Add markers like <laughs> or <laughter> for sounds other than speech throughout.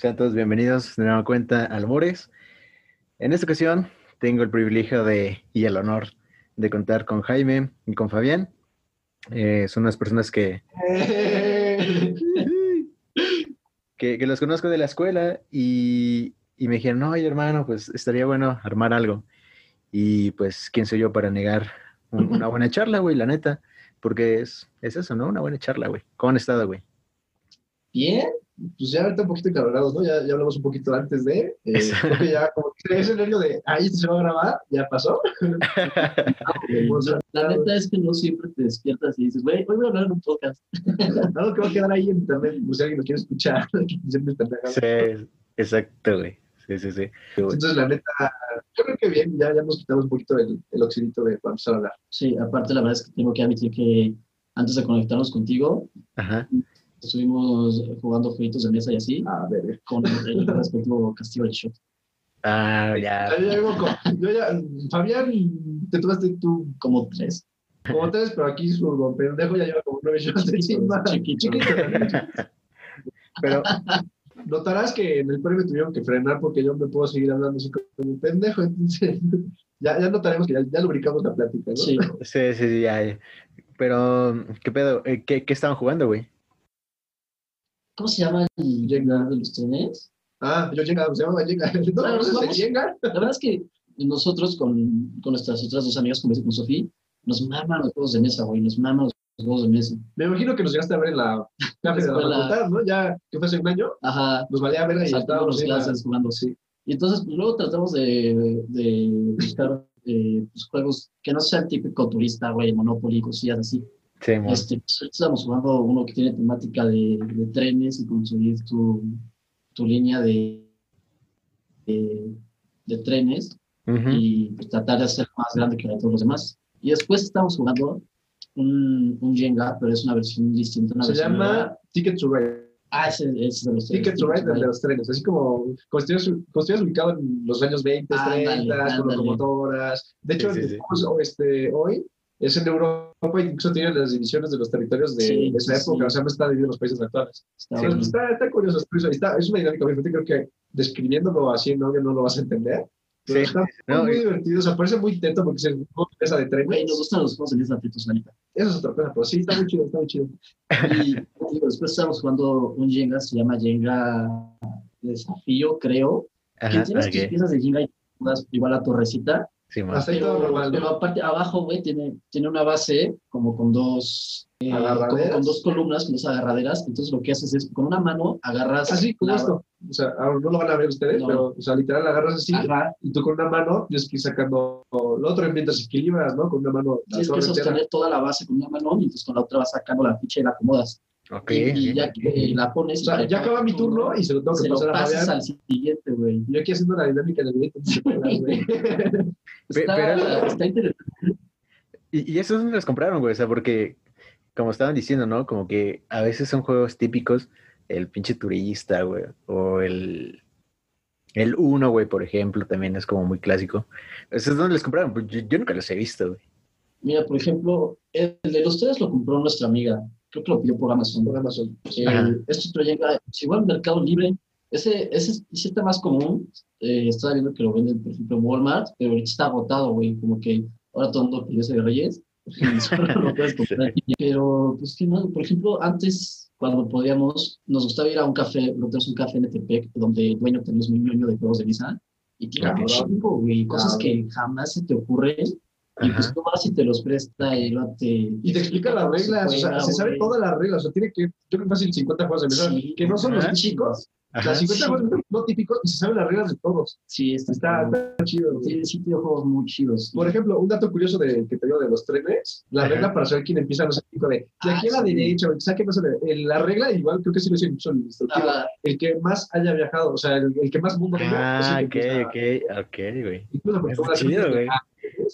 sean todos bienvenidos de nueva cuenta al Mores. En esta ocasión tengo el privilegio de, y el honor de contar con Jaime y con Fabián. Eh, son unas personas que, que, los conozco de la escuela y, y me dijeron, no, oye hermano, pues estaría bueno armar algo. Y pues, ¿quién soy yo para negar un- una buena charla, güey? La neta. Porque es, es eso, ¿no? Una buena charla, güey. ¿Cómo han estado, güey? Bien, pues ya ahorita un poquito encabronados, ¿no? Ya, ya hablamos un poquito antes de. eh, Exacto. creo que ya como que ese nervio de, ah, esto se va a grabar, ya pasó. <laughs> La neta es que no siempre te despiertas y dices, güey, hoy voy a hablar en un podcast. <laughs> algo que va a quedar ahí en internet, pues si alguien lo quiere escuchar, <laughs> que siempre está pegado. Sí, exacto, güey. Sí, sí, sí. Entonces, la neta, yo creo que bien, ya, ya nos quitamos un poquito el, el oxidito de para empezar a hablar. Sí, aparte la verdad es que tengo que admitir que antes de conectarnos contigo, Ajá. Estuvimos jugando jueguitos de mesa y así, A ver, con el <laughs> respectivo castigo del shot. Ah, ya. Ya, ya llevo con- yo ya, Fabián, te tomaste tú Como tres. como tres, pero aquí su don pendejo ya lleva como nueve shots encima. Chiquito. Chiquito. Pero, Notarás que en el premio tuvieron que frenar porque yo me puedo seguir hablando así como un pendejo, entonces <laughs> ya, ya notaremos que ya, ya lubricamos la plática, ¿no? Sí, sí, sí, ya. Pero, ¿qué pedo? Eh, ¿Qué, qué estaban jugando, güey? ¿Cómo se llama el Jenga de los trenes? Ah, yo Jenga, se llama Jenga. <laughs> ¿No Claro, vamos. Jenga? La verdad es que nosotros con, con nuestras otras dos amigas, con, con Sofía, nos maman los juegos de mesa, güey, nos maman los juegos de mesa. Me imagino que nos llegaste a ver en la clase de la facultad, ¿no? Ya que fue hace un año, Ajá, nos valía estábamos en la- clases jugando. Sí. Y entonces, pues, luego tratamos de, de buscar eh, pues, juegos que no sean típico turista, güey, Monopoly, cosillas así. Sí, Este, pues, estamos jugando uno que tiene temática de, de trenes y conseguir tu, tu línea de, de, de trenes Ujú. y pues, tratar de hacer más grande que la de todos los demás. Y después estamos jugando un, un Jenga, pero es una versión distinta. Una Se versión llama nueva. Ticket to Ride. Ah, ese, ese es de los trenes. Ticket to Ride, el de los trenes. Así como, estuvieras ubicado en los años 20, Ándale, 30, con ándale. locomotoras. De hecho, Sí, sí, sí. este, hoy es en Europa, incluso tiene las divisiones de los territorios de, Sí, de esa época, sí. o sea, no está dividido en los países actuales. Está Sí, está, está curioso, está curioso. Está- es una dinámica muy diferente, creo que describiéndolo así en audio no lo vas a entender. Pero Sí. está No, muy y- divertido, o sea, parece muy teto porque es una empresa de trenes. Güey, nos gustan los juegos de mesa tetos, la neta. Eso es otra cosa, pero sí, está muy chido, está muy chido. Y digo, después estamos jugando un Jenga, se llama Jenga Desafío, creo. Ajá, que tienes tus ok. piezas de Jenga y igual a torrecita. Sí, Pero, normal, pero ¿no? aparte, abajo, güey, tiene, tiene una base como con dos, eh, como con dos columnas, con dos agarraderas. Entonces lo que haces es, con una mano agarras... Así como la- esto. O sea, ahora no lo van a ver ustedes, No. pero, o sea, literal agarras así Ajá. y tú con una mano tienes que ir sacando lo otro mientras equilibras, ¿no? Con una mano Tienes que entera. sostener toda la base con una mano y entonces con la otra vas sacando la ficha y la acomodas. Y, ya que la pones... O sea, ya acaba mi turno y se lo tengo que se lo pasar a pasas al siguiente, güey. Yo aquí haciendo la dinámica del video, güey. <laughs> Está, pero- está interesante. Y, y esos dónde los compraron, güey, o sea, porque, como estaban diciendo, ¿no? Como que a veces son juegos típicos, el pinche turista, güey, o el, el Uno, güey, por ejemplo, también es como muy clásico. ¿Esos dónde los compraron? Pues yo, yo nunca los he visto, güey. Mira, por ejemplo, el de los tres lo compró nuestra amiga. Creo que lo pidió por Amazon. Por Amazon. Eh, Ajá. este otro llega, pues, igual Mercado Libre. Ese, ese, ese está más común. Eh, estaba viendo que lo venden, por ejemplo, en Walmart, pero ahorita está agotado, güey. Como que ahora todo el mundo pidió ese de Reyes. <laughs> <laughs> Pero, pues, sí, no, por ejemplo, antes, cuando podíamos, nos gustaba ir a un café, nosotros un café en Etepec, donde el dueño tenía un ñoño de juegos de misa. Y tiene Cabrón. chingo, güey. Cosas que jamás se te ocurren. Y pues tú vas y te los presta y luego te... Y te explica las reglas, o sea, se sabe todas las reglas, o sea, tiene que, yo creo que fácil 50 juegos de mesa, Sí. que no son los chicos, Ajá. las 50 juegos de mesa no típicos, y se saben las reglas de todos. Sí, está, Está, está chido. Sí, sí, tiene juegos muy chidos. Por ejemplo, un dato curioso de, que te digo de los trenes, la Ajá. regla para saber quién empieza, no sé, tipo de, de aquí a la Ah, sí. derecha, o quizá que de- en la regla igual creo que sí lo hice mucho en el instructivo, Ah, el que más haya viajado, o sea, el, el que más mundo el Ah, que ok, empieza. ok, ok, güey. Incluso porque chido, güey.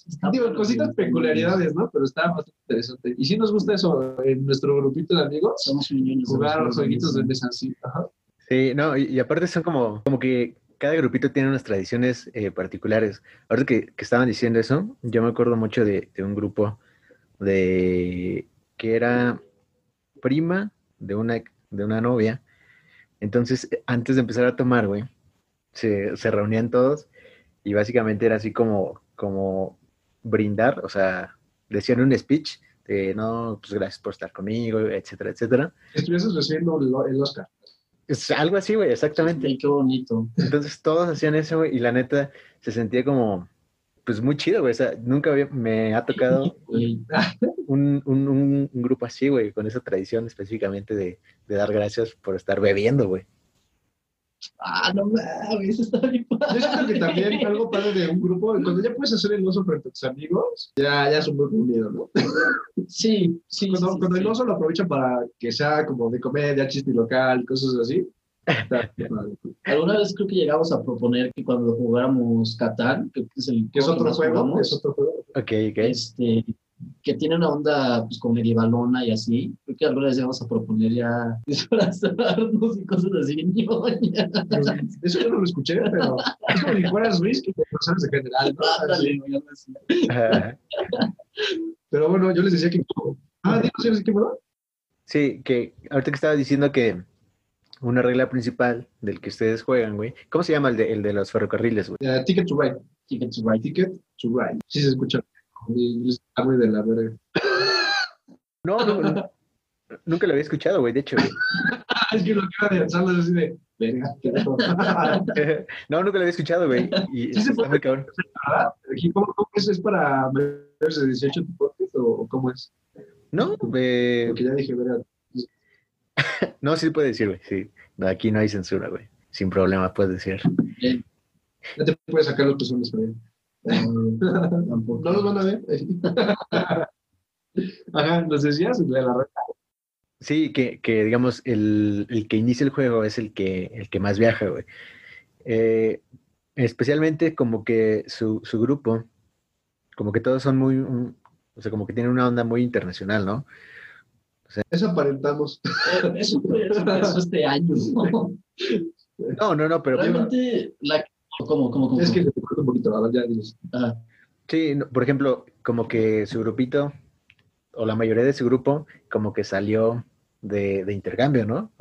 Está Digo, cositas peculiaridades, ¿no? Pero está bastante interesante. Y sí nos gusta eso en nuestro grupito de amigos, Somos jugar jueguitos de mesa así. Ajá. Sí, no, y, y aparte son como, como que cada grupito tiene unas tradiciones eh, particulares. Ahora que, que estaban diciendo eso, yo me acuerdo mucho de, de un grupo de que era prima de una, de una novia. Entonces, antes de empezar a tomar, güey, se, se reunían todos y básicamente era así como, como brindar, o sea, decían un speech de no, pues gracias por estar conmigo, etcétera, etcétera. Estuvieses recibiendo el, Oscar. Es algo así, güey, exactamente. Ay, qué bonito. Entonces todos hacían eso, güey, y la neta se sentía como, pues muy chido, güey. O sea, nunca me ha tocado <laughs> un, un- un- un grupo así, güey, con esa tradición específicamente de, de dar gracias por estar bebiendo, güey. Ah, no mames, está bien Yo siento que padre. también algo padre de un grupo, cuando ya puedes hacer el oso frente a tus amigos, ya, ya es un buen unido, ¿no? Sí, sí. Cuando, sí, cuando sí. el oso lo aprovechan para que sea como de comedia, chiste local, cosas así. está padre. Alguna vez creo que llegamos a proponer que cuando jugáramos Catán, que es el Que es otro juego, jugamos, es otro juego. Ok, ok. este, que tiene una onda pues como medievalona y así. Creo que alguna vez llegamos a proponer ya <laughs> disfrazarnos y cosas así. <laughs> Eso yo no lo escuché, pero es como si fueras Luis, que te personas en general, ¿no? Ajá. <laughs> Pero bueno, yo les decía que. Ah, dinos, ¿sí? ¿qué? Sí, que ahorita que estaba diciendo que una regla principal del que ustedes juegan, güey. ¿Cómo se llama el de, el de los ferrocarriles, güey? Eh, ticket to Ride. Ticket to Ride. Ticket to Ride. Sí se escucha. De la verga. No, no, no. Nunca lo había escuchado, güey, de hecho. <laughs> es que lo que iba a pensar es así de. Verga. <laughs> No, nunca lo había escuchado, güey. Y Sí se puede. muy cabrón. ¿Cómo, cómo es? ¿Es para mayores de 18 tu podcast o, cómo es? No, eh, Porque ya dije, verga. <laughs> no, sí puede decir, güey. Sí. Aquí no hay censura, güey. Sin problema, puedes decir. Ya te puedes sacar los pezones para no, tampoco. <laughs> No los van a ver. <laughs> Ajá, nos decías de la red. Sí, que, que digamos, el, el que inicia el juego es el que, el que más viaja, güey. Eh, especialmente como que su, su grupo, como que todos son muy, un- o sea, como que tienen una onda muy internacional, ¿no? Eso aparentamos. Eso fue eso empezó este año. ¿no? No, no, no, pero Realmente, la, como, como. Es que se te corta un poquito, a ver, ya dices. Ajá. sí, no, por ejemplo, como que su grupito, o la mayoría de su grupo, como que salió de, de intercambio, ¿no?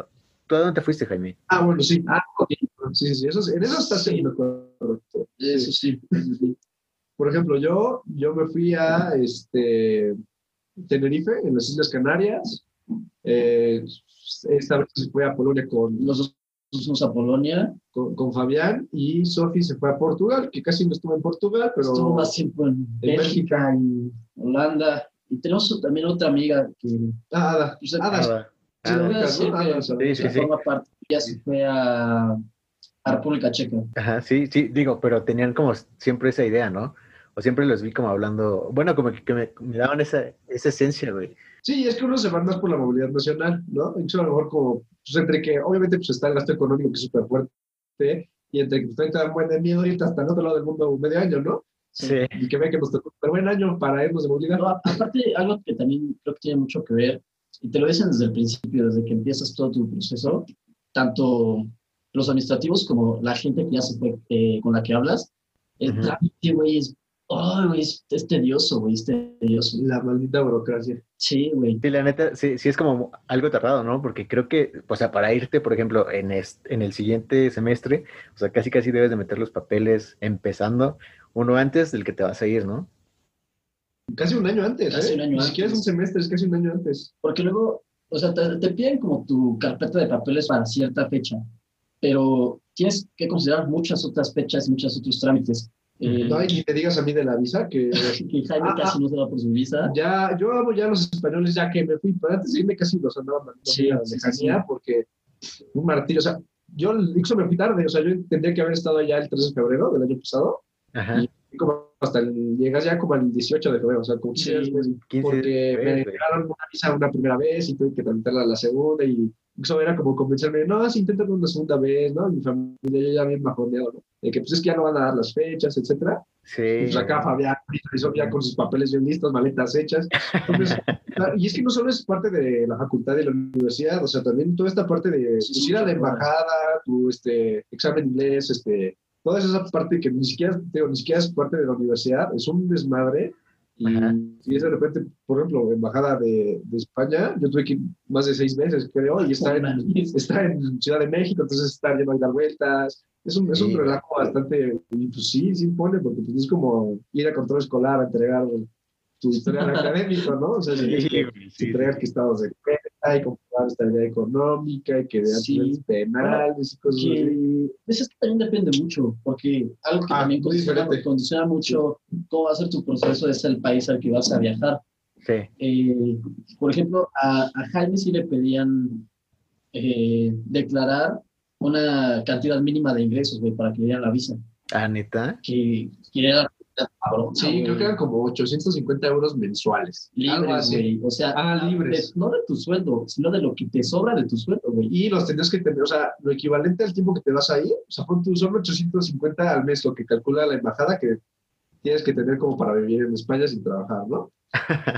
¿Tú a dónde te fuiste, Jaime? Ah, bueno, sí. Ah, ok. Sí, sí, sí. Eso, es- en eso está Sí. siendo correcto. Eso sí. eso sí. Por ejemplo, yo, yo me fui a este, Tenerife, en las Islas Canarias. Eh, esta vez se fue a Polonia con, Los dos fuimos a Polonia. con, con Fabián y Sofi se fue a Portugal, que casi no estuvo en Portugal, pero Estuvo más tiempo en En Bélgica, en Holanda. Y tenemos también otra amiga que Ah, Ada. Pues, Ada, Ada. Sí, Sí, sí, que sí. forma parte. Ella se fue a, a República Checa. Ajá, sí, sí, digo, pero tenían como siempre esa idea, ¿no? O siempre los vi como hablando, bueno, como que, que me, me daban esa, esa esencia, güey. Sí, es que uno se va más por la movilidad nacional, ¿no? Incluso a lo mejor como, pues entre que, obviamente, pues está el gasto económico que es súper fuerte, y entre que pues ahorita dan buen de miedo ahorita hasta el otro lado del mundo medio año, ¿no? Sí. Y que ve que nos tocó un buen año para irnos de movilidad. Aparte, algo que también creo que tiene mucho que ver, y te lo dicen desde el principio, desde que empiezas todo tu proceso, tanto los administrativos como la gente que ya se fue, eh, con la que hablas, el trámite, güey, es, ay, güey, es, es tedioso, güey, es tedioso. La maldita burocracia. Sí, güey. Sí, la neta, sí, sí es como algo tardado, ¿no? Porque creo que, o sea, para irte, por ejemplo, en, es- en el siguiente semestre, o sea, casi casi debes de meter los papeles empezando uno antes del que te vas a ir, ¿no? Casi un año antes, Casi ¿eh? un año Ni siquiera es un semestre, es casi un año antes. Porque luego, o sea, te, te piden como tu carpeta de papeles para cierta fecha, pero tienes que considerar muchas otras fechas, muchos otros trámites. No, y ni te digas a mí de la visa, que <laughs> que Jaime Ah, casi no se da por su visa. ya, yo amo ya los españoles, ya que me fui, pero antes de irme casi los andaba mandando Sí, a la sí, sí, porque un martirio, o sea, yo incluso me fui tarde, o sea, yo tendría que haber estado allá el 3 de febrero del año pasado, Ajá. y como hasta el, llegas ya como el 18 de febrero, o sea, como 15 días Sí, después, 15 porque me negaron una visa una primera vez y tuve que tramitarla la segunda y incluso era como convencerme, no, si inténtalo una segunda vez, ¿no? Mi familia yo ya bien bajoneado, ¿no? De que pues es que ya no van a dar las fechas, etcétera. Sí. Pues acá Fabián hizo ya con sus papeles bien listos, maletas hechas. Entonces, y es que no solo es parte de la facultad de la universidad, o sea, también toda esta parte de Sí, pues, ir a la embajada, tu este, examen inglés, este, toda esa parte que ni siquiera, digo, ni siquiera es parte de la universidad, es un desmadre. Y, y es de repente, por ejemplo, embajada de, de España, yo tuve que ir más de seis meses, creo, y estar en, está en Ciudad de México, entonces estar yendo a dar vueltas. Es un, es un relajo bastante, y pues sí, sí impone, porque pues, es como ir a control escolar a entregar tu historial <laughs> académico, ¿no? O sea, si Sí, que sí, entregar que estados de cuenta y comprobar estabilidad económica y que de Sí. penales y cosas así. pues es que también depende mucho, porque algo que Ah, también condiciona, mucho cómo va a ser tu proceso es el país al que vas a viajar. Sí. Eh, por ejemplo, a, a Jaime sí le pedían eh, declarar una cantidad mínima de ingresos, güey, para que le dieran la visa. Ah, neta. Que, que era cabrón. Sí, creo que eran como 850 euros mensuales. libres, güey. O sea, Ah, libres. de- no de tu sueldo, sino de lo que te sobra de tu sueldo, güey. Y los tendrías que tener, o sea, lo equivalente al tiempo que te vas ahí, o sea, pon tú, son 850 al mes, lo que calcula la embajada que tienes que tener como para vivir en España sin trabajar, ¿no?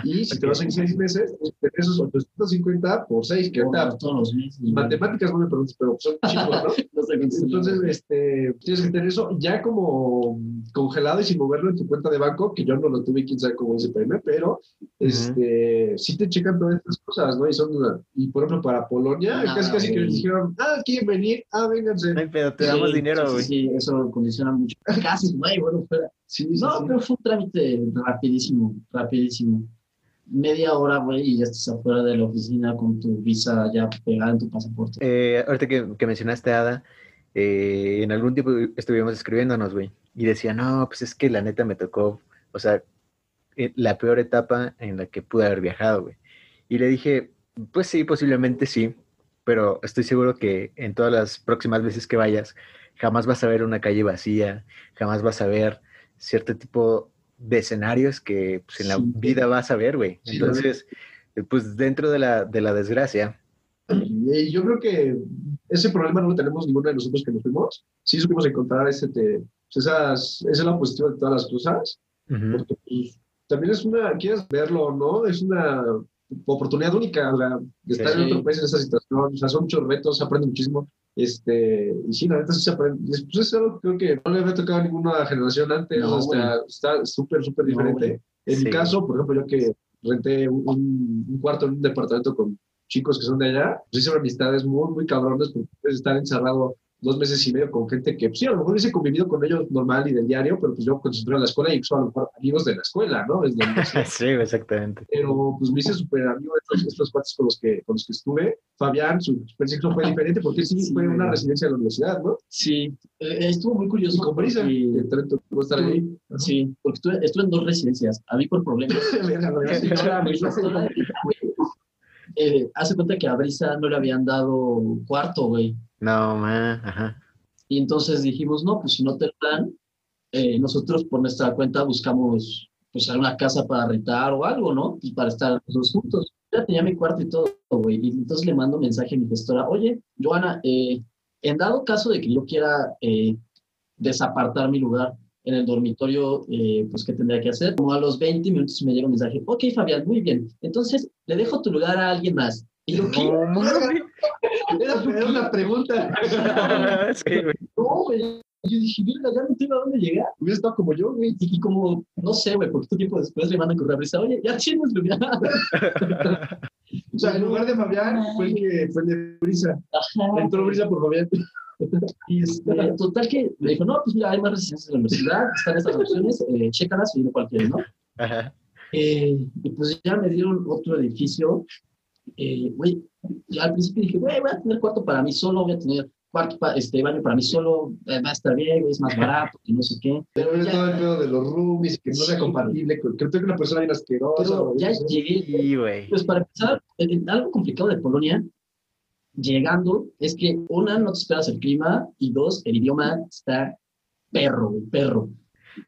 Y <laughs> si te vas en seis meses, tener esos 850 por seis, que ahorita todos los meses. matemáticas no me preguntes, pero son <laughs> chicos, ¿no? Sé. Entonces, este, tienes que tener eso ya como congelado y sin moverlo en tu cuenta de banco, que yo no lo tuve, quién sabe cómo dice PM, pero este, sí te checan todas estas cosas, ¿no? Y son, una- y por ejemplo, para Polonia, Ah, casi casi que les dijeron, ah, quieren venir, ah, vénganse. No hay pedo, te damos Sí, dinero, güey. Sí, sí, eso condiciona mucho. <laughs> Casi, güey, bueno, fuera. Sí, sí, No, sí. pero fue un trámite rapidísimo, rapidísimo. Media hora, güey, y ya estás afuera de la oficina con tu visa ya pegada en tu pasaporte. Eh, ahorita que, que mencionaste a Ada, eh, en algún tiempo estuvimos escribiéndonos, güey, y decía, no, pues es que la neta me tocó, o sea, eh, la peor etapa en la que pude haber viajado, güey. Y le dije, pues sí, posiblemente sí, pero estoy seguro que en todas las próximas veces que vayas, jamás vas a ver una calle vacía, jamás vas a ver cierto tipo de escenarios que pues, en la Sí. vida vas a ver, güey. Sí, Entonces, eh, pues dentro de la, de la desgracia, Y yo creo que ese problema no lo tenemos ninguno de nosotros que nos fuimos. Sí supimos encontrar ese, te- pues esas, esa es la positiva de todas las cosas. ujú, porque pues, también es una, quieres verlo o no, es una oportunidad única, o sea, de estar Sí. en otro país en esa situación, o sea, son muchos retos, aprende muchísimo, este, y sí, la neta sí se aprende, pues es algo que creo que no le había tocado a ninguna generación antes, No, o sea, está súper, súper No, diferente. en Sí. mi caso, por ejemplo, yo que renté un, un- cuarto en un departamento con chicos que son de allá, pues hice amistades muy, muy cabrones, porque estar encerrado dos meses y medio con gente que, pues, sí, a lo mejor hubiese convivido con ellos normal y del diario, pero pues yo concentré en la escuela y pues, a lo mejor amigos de la escuela, ¿no? Desde la universidad. sí, exactamente. pero pues me hice súper amigo de estos, estos cuates con los, que, con los que estuve. Fabián, su experiencia fue diferente porque sí, Sí, fue una residencia de la universidad, ¿no? Sí, eh, estuvo muy curioso. Y con Brisa, porque- que también tocó estar ahí. Sí, porque estuve, estuve en dos residencias. A mí por problemas. Eh, hace cuenta que a Brisa no le habían dado cuarto, güey. No, ma, ajá. Y entonces dijimos, no, pues si no te dan, eh, nosotros por nuestra cuenta buscamos pues alguna casa para rentar o algo, ¿no? Y para estar los dos juntos. Ya tenía mi cuarto y todo, güey. Y entonces le mando mensaje a mi gestora, oye, Joana, eh, en dado caso de que yo quiera eh, desapartar mi lugar en el dormitorio, eh, pues ¿qué tendría que hacer? Como a los 20 minutos me llega un mensaje, ok, Fabián, muy bien. Entonces le dejo tu lugar a alguien más. Y yo, ¿qué? No. <laughs> Era, era una pregunta. <laughs> Sí, güey. No, güey. Yo dije, mira, ya no tengo a dónde llegar. Hubiera estado como yo, güey. Y, y como, no sé, güey, poquito tiempo después le mandan correo a Brisa, oye, ya tienes lugar. <laughs> O sea, en lugar de Fabián, fue el que fue el de Brisa. Ajá. Entró Brisa por Fabián. Y este, total que me dijo, no, pues mira, hay más residencias en la universidad, están estas opciones, eh, chécalas y no cualquiera, ¿no? Ajá. Eh, y pues ya me dieron otro edificio. Eh, Güey, ya al principio dije, güey, voy a tener cuarto para mí solo, voy a tener cuarto, pa- este, baño para mí solo, eh, va a estar bien, es más barato, que no sé qué. Pero es todo el pedo de los roomies, que no sea Sí, compatible. con- Creo que una persona bien asquerosa. pero güey, ya llegué, Sí. Pues para empezar, algo complicado de Polonia, llegando, es que una, no te esperas el clima, y dos, el idioma está perro, perro.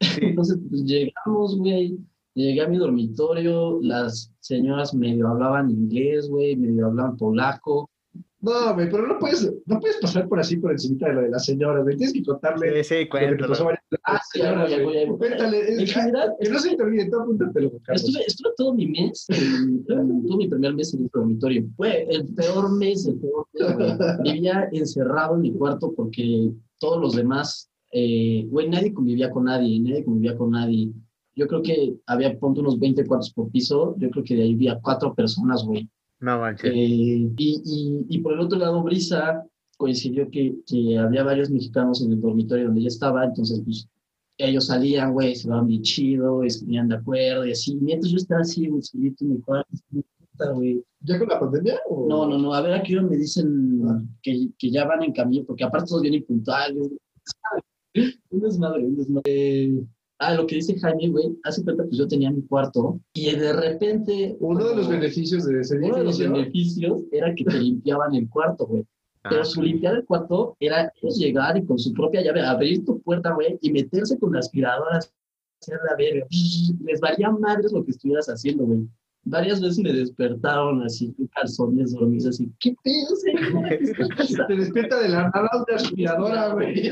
Sí. <laughs> Entonces, pues llegamos, güey, llegué a mi dormitorio, las señoras medio hablaban inglés, güey, medio hablaban polaco, No, güey, pero no puedes, no puedes pasar por así por encima de lo de la señora, güey. Tienes que contarle. Sí, sí, cuéntalo. Ah, Sí, señora, voy, ahí voy. Cuéntale. En general, Que no se te olvide, tú apúntatelo, Carlos. Estuve, estuve todo mi mes, en, en todo mi primer mes en el dormitorio. Fue el peor mes, el peor mes, güey. Vivía encerrado en mi cuarto porque todos los demás, eh, güey, nadie convivía con nadie, nadie convivía con nadie. Yo creo que había, ponte unos 20 cuartos por piso, yo creo que de ahí había cuatro personas, güey. No manches. Eh, y, y, y por el otro lado, Brisa coincidió que, que había varios mexicanos en el dormitorio donde ella estaba, entonces pues ellos salían, güey, se daban bien chido, y ponían de acuerdo y así. Mientras yo estaba así, güey, solito en mi cuarto, güey. ¿Ya con la pandemia? O... No, no, no, a ver, aquí me dicen Ah. que, que ya van en camino, porque aparte todos vienen puntuales. <laughs> Un desmadre, un desmadre. Ah, lo que dice Jaime, güey, hace cuenta, pues yo tenía mi cuarto y de repente... Uno de los beneficios de ese uno de los beneficios era que te <laughs> limpiaban el cuarto, güey. Pero Ah, su limpiar el cuarto era ellos llegar y con su propia llave abrir tu puerta, güey, y meterse con la aspiradora, hacer la verga. <laughs> Les valía madres lo que estuvieras haciendo, güey. Varias veces me despertaron así, con calzones dormidos, así, ¿qué pedo, señor? <laughs> Te despierta de la nada una aspiradora, güey.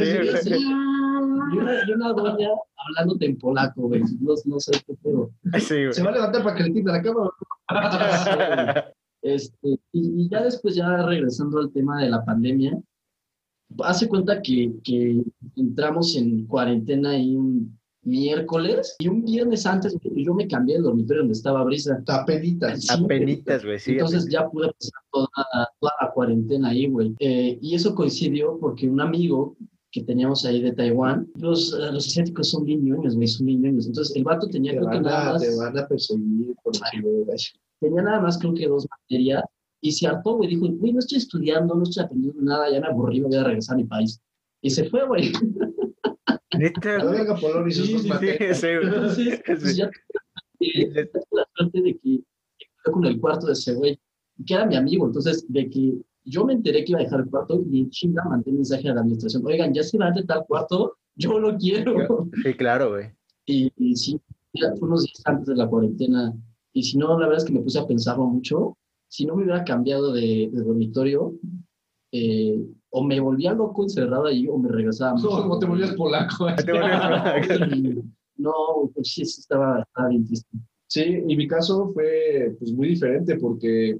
Y y una, y una doña hablándote en polaco, güey. No, no sé qué pedo. Sí. Se va a levantar para que le quite la cama. <laughs> Este, y, y ya después, ya regresando al tema de la pandemia, hace cuenta que, que entramos en cuarentena ahí un miércoles y un viernes antes yo me cambié del dormitorio donde estaba Brisa. Tapeditas. Sí, Apenitas, güey, sí. Entonces ya pude pasar toda, toda la cuarentena ahí, güey. Eh, y eso coincidió porque un amigo que teníamos ahí de Taiwán, los, eh, los asiáticos son bien ñoños, güey, son bien ñoños. Entonces el vato tenía Te creo que nada a, más te van a perseguir por tenía nada más creo que dos materias y se hartó, güey, dijo, güey, no estoy estudiando, no estoy aprendiendo nada, ya me aburrí, me voy a regresar a mi país. Y se fue, güey. Neta, güey. Polón y sus Sí, dos sí, materias. Sí, güey. Entonces, pues Sí. ya la suerte de que con el cuarto de ese güey, que era mi amigo, entonces, de que yo me enteré que iba a dejar el cuarto y en chinga mandé mensaje a la administración, oigan, ya se va de tal cuarto, yo lo quiero. Sí, claro, güey. Y, y sí, ya fue unos días antes de la cuarentena. Y si no, la verdad es que me puse a pensarlo mucho. Si no me hubiera cambiado de, de dormitorio, eh, o me volvía loco encerrado ahí, o me regresaba. No, como te volvías polaco. <laughs> Te volvías- Y No, pues sí, sí, estaba, estaba bien triste. Sí, y mi caso fue pues muy diferente porque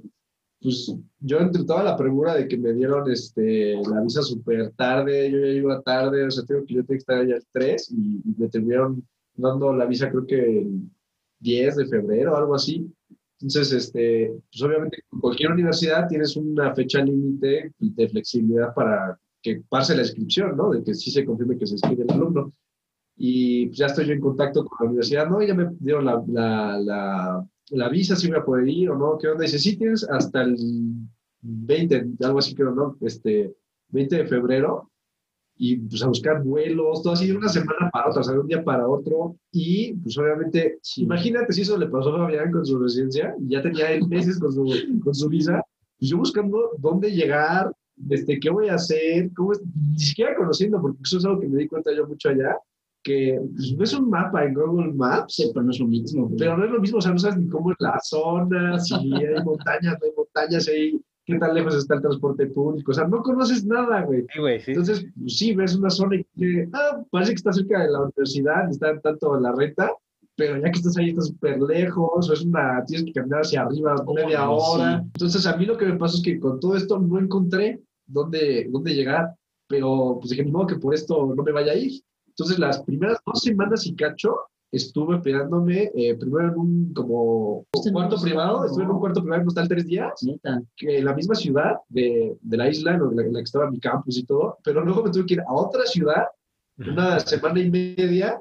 pues yo entre toda la premura de que me dieron este la visa súper tarde, yo ya iba tarde, o sea, tengo que yo tenía que estar allá el 3 y, y me terminaron dando la visa creo que el 10 de febrero algo así. Entonces, este, pues obviamente en cualquier universidad tienes una fecha límite de flexibilidad para que pase la inscripción, ¿no? De que sí se confirme que se inscribe el alumno. Y pues ya estoy yo en contacto con la universidad, ¿no? Ya me dieron la, la, la visa, si voy a poder ir o no, ¿qué onda? Dice, sí, tienes hasta el 20, algo así creo, ¿no? Este, 20 de febrero, y pues a buscar vuelos, todo así de una semana para otra, o sea, de un día para otro, y pues obviamente, si- imagínate si eso le pasó a Fabián con su residencia, y ya tenía él meses con su, con su visa, pues yo buscando dónde llegar, este, qué voy a hacer, cómo ni siquiera conociendo, porque eso es algo que me di cuenta yo mucho allá, que pues, ves un mapa en Google Maps, Sí, pero no es lo mismo. pero no es lo mismo, o sea, no sabes ni cómo es la zona, si hay montañas, no hay montañas, hay, qué tan lejos está el transporte público, o sea, no conoces nada, güey. Sí, güey, sí. Entonces, pues, sí, ves una zona y que, ah, parece que está cerca de la universidad, está tanto la renta, pero ya que estás ahí, está súper lejos, o es una, tienes que caminar hacia arriba Oh, media sí. hora. Entonces, a mí lo que me pasó es que con todo esto no encontré dónde, dónde llegar, pero pues dije, modo que por esto no me vaya a ir. Entonces, las primeras dos semanas y cacho, estuve hospedándome eh, primero en un como Este no cuarto es- privado, estuve en un no. cuarto privado en hostal tres días, Neta. que en la misma ciudad de, de la isla en la, en la que estaba mi campus y todo, pero luego me tuve que ir a otra ciudad, una semana y media,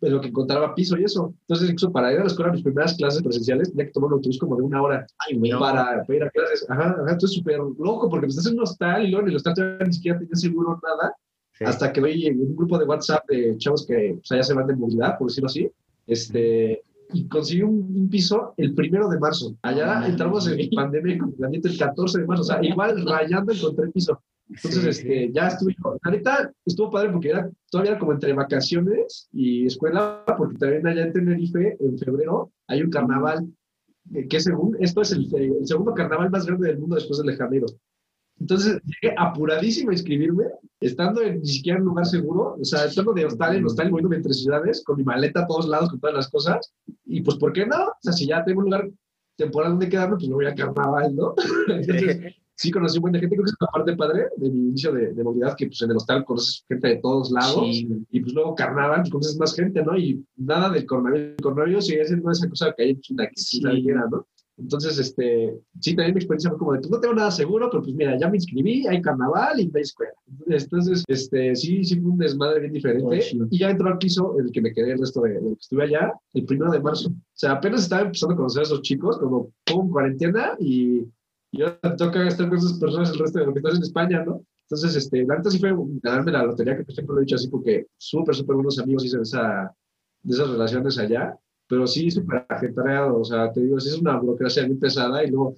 pero que encontraba piso y eso. Entonces, incluso para ir a la escuela, mis primeras clases presenciales, tenía que tomar un autobús como de una hora Ay, güey. para, para ir a clases. Ajá, ajá, entonces súper loco, porque estás en un hostal y luego en el hostal todavía ni siquiera tenía seguro nada, Sí. hasta que en un grupo de WhatsApp de chavos que pues, allá se van de movilidad, por decirlo así, este, y conseguí un, un piso el primero de marzo. Allá Ah, entramos en sí. pandemia y confinamiento el 14 de marzo, o sea, igual rayando encontré piso. Entonces, Sí, este, ya estuve, neta, estuvo padre porque era, todavía era como entre vacaciones y escuela, porque también allá en Tenerife, en febrero, hay un carnaval, eh, que según, esto es el, el segundo carnaval más grande del mundo después del de Janeiro. Entonces llegué apuradísimo a inscribirme, estando en, ni siquiera en un lugar seguro, o sea, estando de hostal en hostal, moviéndome entre ciudades, con mi maleta a todos lados, con todas las cosas. Y pues, ¿por qué no? O sea, si ya tengo un lugar temporal donde quedarme, pues me voy a carnaval, ¿no? <laughs> Entonces, sí conocí buena gente, creo que es una parte padre de mi inicio de, de movilidad, que pues en el hostal conoces gente de todos lados. Sí, Y pues luego carnaval, pues conoces más gente, ¿no? Y nada del coronavirus. El coronavirus sigue siendo esa cosa que hay en China, que sí quiera, ¿no? Entonces, este, sí, también mi experiencia fue como de, pues no tengo nada seguro, pero pues mira, ya me inscribí, hay carnaval y hay escuela. Entonces, este, sí, sí fue un desmadre bien diferente. Oh, y ya entró al piso el que me quedé el resto de, de lo que estuve allá, el primero de marzo. O sea, apenas estaba empezando a conocer a esos chicos, como pum, cuarentena, y, y ahora toca estar con esas personas el resto de lo que estás en España, ¿no? Entonces, este, la neta sí fue ganarme la lotería, que pues siempre lo he dicho así, porque súper, súper buenos amigos hice de, esa, de esas relaciones allá, pero sí súper ajetreado, o sea, te digo, sí es una burocracia muy pesada y luego,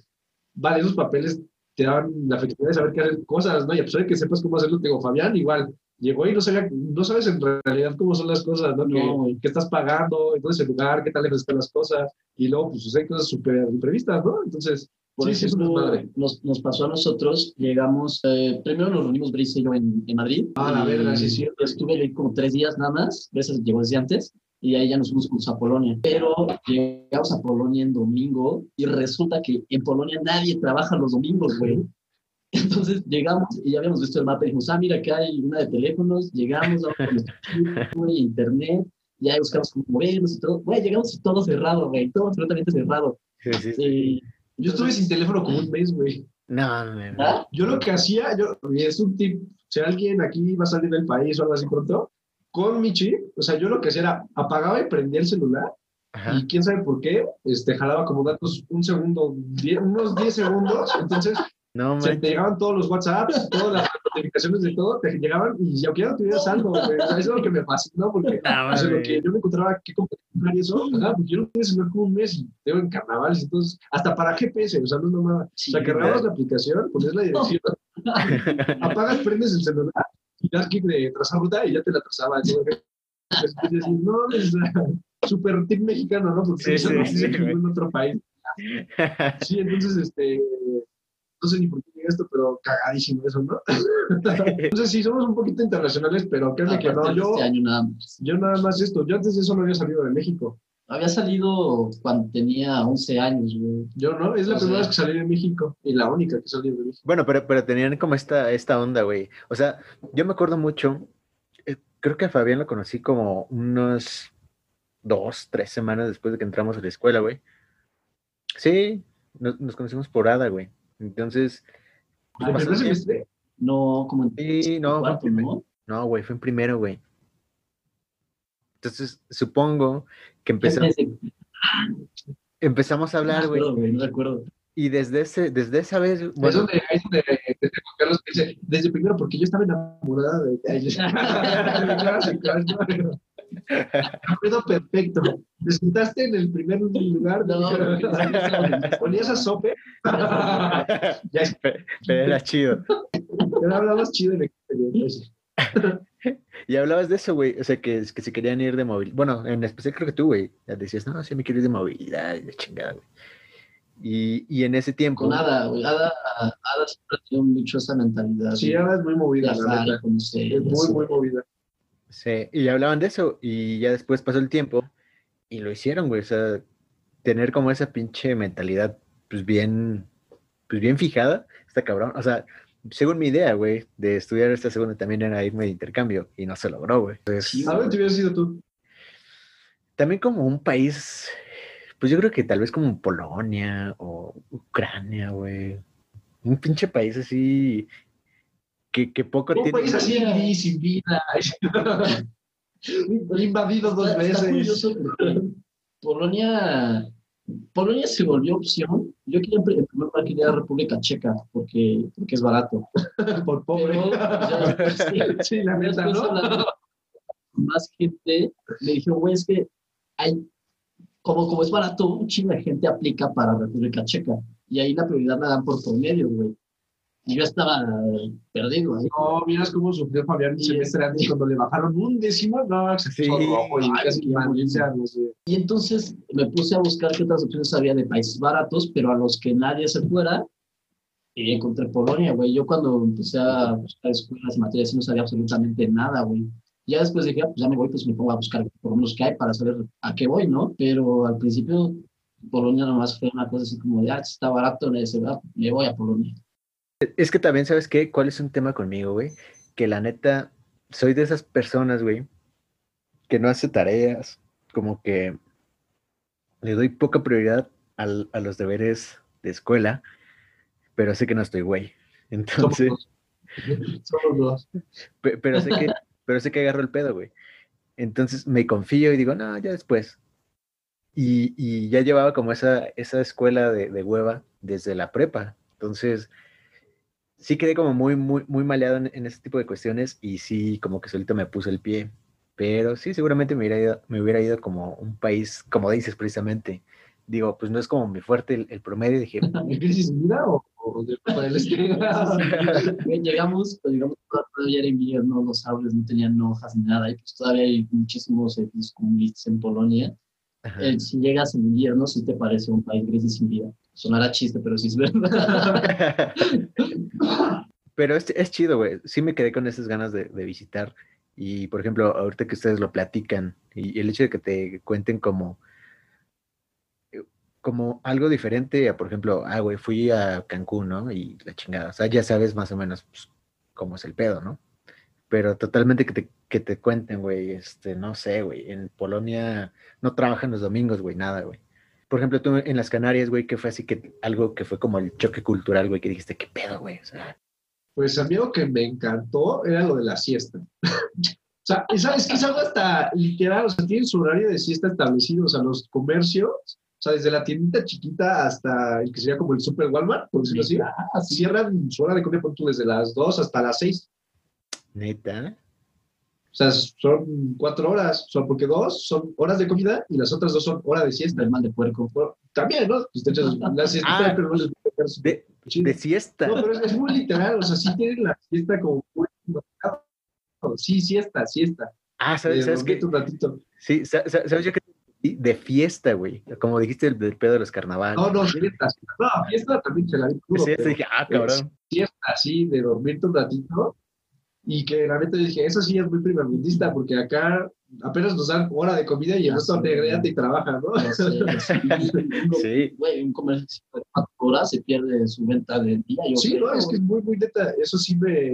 vale, esos papeles te dan la flexibilidad de saber qué hacer cosas, ¿no? Y a pesar de que sepas cómo hacerlo, te digo, Fabián, igual, llegó y no sabía, no sabes en realidad cómo son las cosas, ¿no? No, que estás pagando, entonces el lugar, qué tal lejos están las cosas, y luego, pues, suceden cosas súper imprevistas, ¿no? Entonces, Por sí, es ejemplo, desmadre. nos, nos pasó a nosotros, llegamos, eh, primero nos reunimos Brice y yo en, en Madrid. Ah, la y verga, sí, sí. Estuve ahí como tres días nada más, Brice llegó desde antes, y ahí ya nos fuimos juntos a Polonia. Pero llegamos a Polonia en domingo, y resulta que en Polonia nadie trabaja los domingos, güey. Entonces llegamos y ya habíamos visto el mapa y dijimos, ah, mira, que hay una de teléfonos, llegamos, chip, güey, internet, ya ahí buscamos cómo movernos y todo. Güey, llegamos y todo cerrado, güey, todo absolutamente cerrado. Sí, sí. Y, Yo estuve sin teléfono como un mes, güey. No, no, no. ¿ah? Yo lo que hacía, yo, es un tip, si alguien aquí va a salir del país o algo así pronto, con mi chip, o sea, yo lo que hacía era apagaba y prendía el celular Ajá. y quién sabe por qué, este, jalaba como datos un segundo, die- unos 10 segundos, entonces No, se te llegaban todos los WhatsApps, todas las notificaciones de todo, te llegaban y aunque ya no tuvieras saldo, güey, eso es lo que me fascinó, porque Ah, o sea, lo que yo me encontraba que comprar y eso, ajá, porque yo no tuve celular como un mes y tengo en carnavales, entonces, hasta para GPS, o sea, no es nomás, Sí, o sea, cargabas la aplicación, ponías la dirección, <laughs> apagas, prendes el celular y das clic de trazar ruta y ya te la trazaba. Después no, es uh, súper tip mexicano, ¿no? Porque Sí, eso sí, no sí, existe en otro país. Sí, entonces, este, no sé ni por qué llega esto, pero cagadísimo eso, ¿no? <laughs> Entonces, sí, somos un poquito internacionales, pero créeme a que no, yo, este año nada más. yo nada más esto, yo antes de eso no había salido de México. Había salido cuando tenía 11 años, güey. Yo no, es la O primera sea- vez que salí de México y la única que salí de México. Bueno, pero, pero tenían como esta, esta onda, güey. O sea, yo me acuerdo mucho, eh, creo que a Fabián lo conocí como unos dos, tres semanas después de que entramos a la escuela, güey. Sí, nos, nos conocimos por Ada, güey. Entonces, ¿El primer semestre? No, como en Sí, no, fue cuarto, primer- ¿no? no, güey, fue en primero, güey. Entonces, supongo que ¿Qué empezamos, empezamos a hablar, No güey. no recuerdo. Y desde ese, desde esa vez, Es bueno, donde, ahí es donde, desde Juan Carlos dice, desde primero, porque yo estaba enamorada de ella. <laughs> Recuerdo perfecto. Te sentaste en el primer lugar. No, Ponías a sope. <laughs> ya pero era chido. ya hablabas chido en experiencia. Y hablabas de eso, güey. O sea, que, que se querían ir de movilidad. Bueno, en especial creo que tú, güey. ya Decías, no, sí me quiero ir de movilidad y de chingada, güey. Y, y en ese tiempo. Con Ada, güey. Ada, Ada siempre ha tenido mucho esa mentalidad. Sí, ahora es muy movida, la viajar conocer. Es muy, muy movida. Sí, y hablaban de eso. Y ya después pasó el tiempo. Y lo hicieron, güey. O sea, tener como esa pinche mentalidad, pues bien, pues bien fijada. Está cabrón. O sea, según mi idea, güey, de estudiar esta segunda también era irme de intercambio. Y no se logró, güey. Entonces, ¿A dónde te hubieras ido tú? También como un país, pues yo creo que tal vez como Polonia o Ucrania, güey. Un pinche país así que, que poco Un tiene. país así gris, sin vida. <laughs> Invadido dos Está- está veces. Polonia, Polonia se volvió opción. Yo quería, en primer lugar, quería República Checa porque, porque es barato. <laughs> Por pobre. Pero, ya <laughs> después, sí, sí, la neta, ¿no? más gente, me dijeron, güey, es que hay, como, como es barato, un chingo de gente aplica para República Checa. Y ahí la prioridad la dan por promedio, güey. Y yo estaba perdido ahí. No, miras cómo sufrió Fabián un semestre antes cuando le bajaron un décimo, no, se Sí. rojo y casi no sé. Y entonces me puse a buscar qué otras opciones había de países baratos, pero a los que nadie se fuera, Y encontré Polonia, güey. Yo cuando empecé a buscar escuelas y materias, no sabía absolutamente nada, güey. Ya después dije, ah, pues ya me voy, pues me pongo a buscar por lo menos qué hay para saber a qué voy, ¿no? Pero al principio, Polonia nomás fue una cosa así como de, ah, está barato, ah, me voy a Polonia. Es que también, ¿sabes qué? ¿Cuál es un tema conmigo, güey? Que la neta, soy de esas personas, güey, que no hace tareas, como que le doy poca prioridad al- a los deberes de escuela, pero sé que no estoy güey. <laughs> Entonces, Somos dos. pe- pero sé que, <laughs> pero sé que agarro el pedo, güey. Entonces me confío y digo, no, ya después. Y, y ya llevaba como esa, esa escuela de, de hueva desde la prepa. Entonces, sí quedé como muy, muy, muy maleado en, en ese tipo de cuestiones y sí, como que solito me puse el pie. Pero sí, seguramente me hubiera ido, me hubiera ido como un país, como dices precisamente. Digo, pues no es como mi fuerte el, el promedio. Dije, <laughs> ¿En crisis de vida o, o de para el este? <laughs> Llegamos, pues, llegamos, todavía era invierno, los árboles no tenían hojas ni nada, y pues todavía hay muchísimos edificios comunistas en Polonia. Eh, si llegas en invierno, sí te parece un país gris y sin vida. Sonará chiste, pero sí es verdad. <laughs> Pero es, es chido, güey. Sí me quedé con esas ganas de, visitar. Y, por ejemplo, ahorita que ustedes lo platican y el hecho de que te cuenten como, eh, como algo diferente a, por ejemplo, ah, güey, fui a Cancún, ¿no? Y la chingada. O sea, ya sabes más o menos pues, cómo es el pedo, ¿no? Pero totalmente que te, que te cuenten, güey, este, no sé, güey. En Polonia no trabajan los domingos, güey, nada, güey. Por ejemplo, tú en las Canarias, güey, que fue así que algo que fue como el choque cultural, güey, que dijiste, ¿qué pedo, güey? O sea, Pues a mí lo que me encantó era lo de la siesta. <laughs> o sea, es, es que es algo hasta literal, o sea, tienen su horario de siesta establecido, o sea, los comercios, o sea, desde la tiendita chiquita hasta el que sería como el super Walmart, por decirlo así, sí. cierran su hora de tú, desde las 2 hasta las 6. neta. O sea, son cuatro horas, o sea, porque dos son horas de comida y las otras dos son hora de siesta. El mal de puerco. También, ¿no? Pues te echas la siesta, Ah. pero no les De, de siesta. No, pero es, es muy literal, o sea, sí tienen la siesta como muy. Sí, siesta, siesta. Ah, ¿sabes, Eh, ¿sabes qué? un ratito. Sí, sa- sa- ¿sabes yo que de fiesta, güey? Como dijiste el del pedo de los carnavales. No, no, siesta. No, fiesta también se la vi crudo, Sí, pero dije, ah, cabrón. siesta así, de dormirte un ratito. Y que la neta dije, eso sí es muy primermundista, porque acá apenas nos dan hora de comida y el resto regresa y trabaja, ¿no? No sé, <laughs> uno- <laughs> Sí, Güey, un comercio de cuatro horas se pierde su venta del día. Yo Sí, creo, no, es que es muy, muy neta. Eso sí me,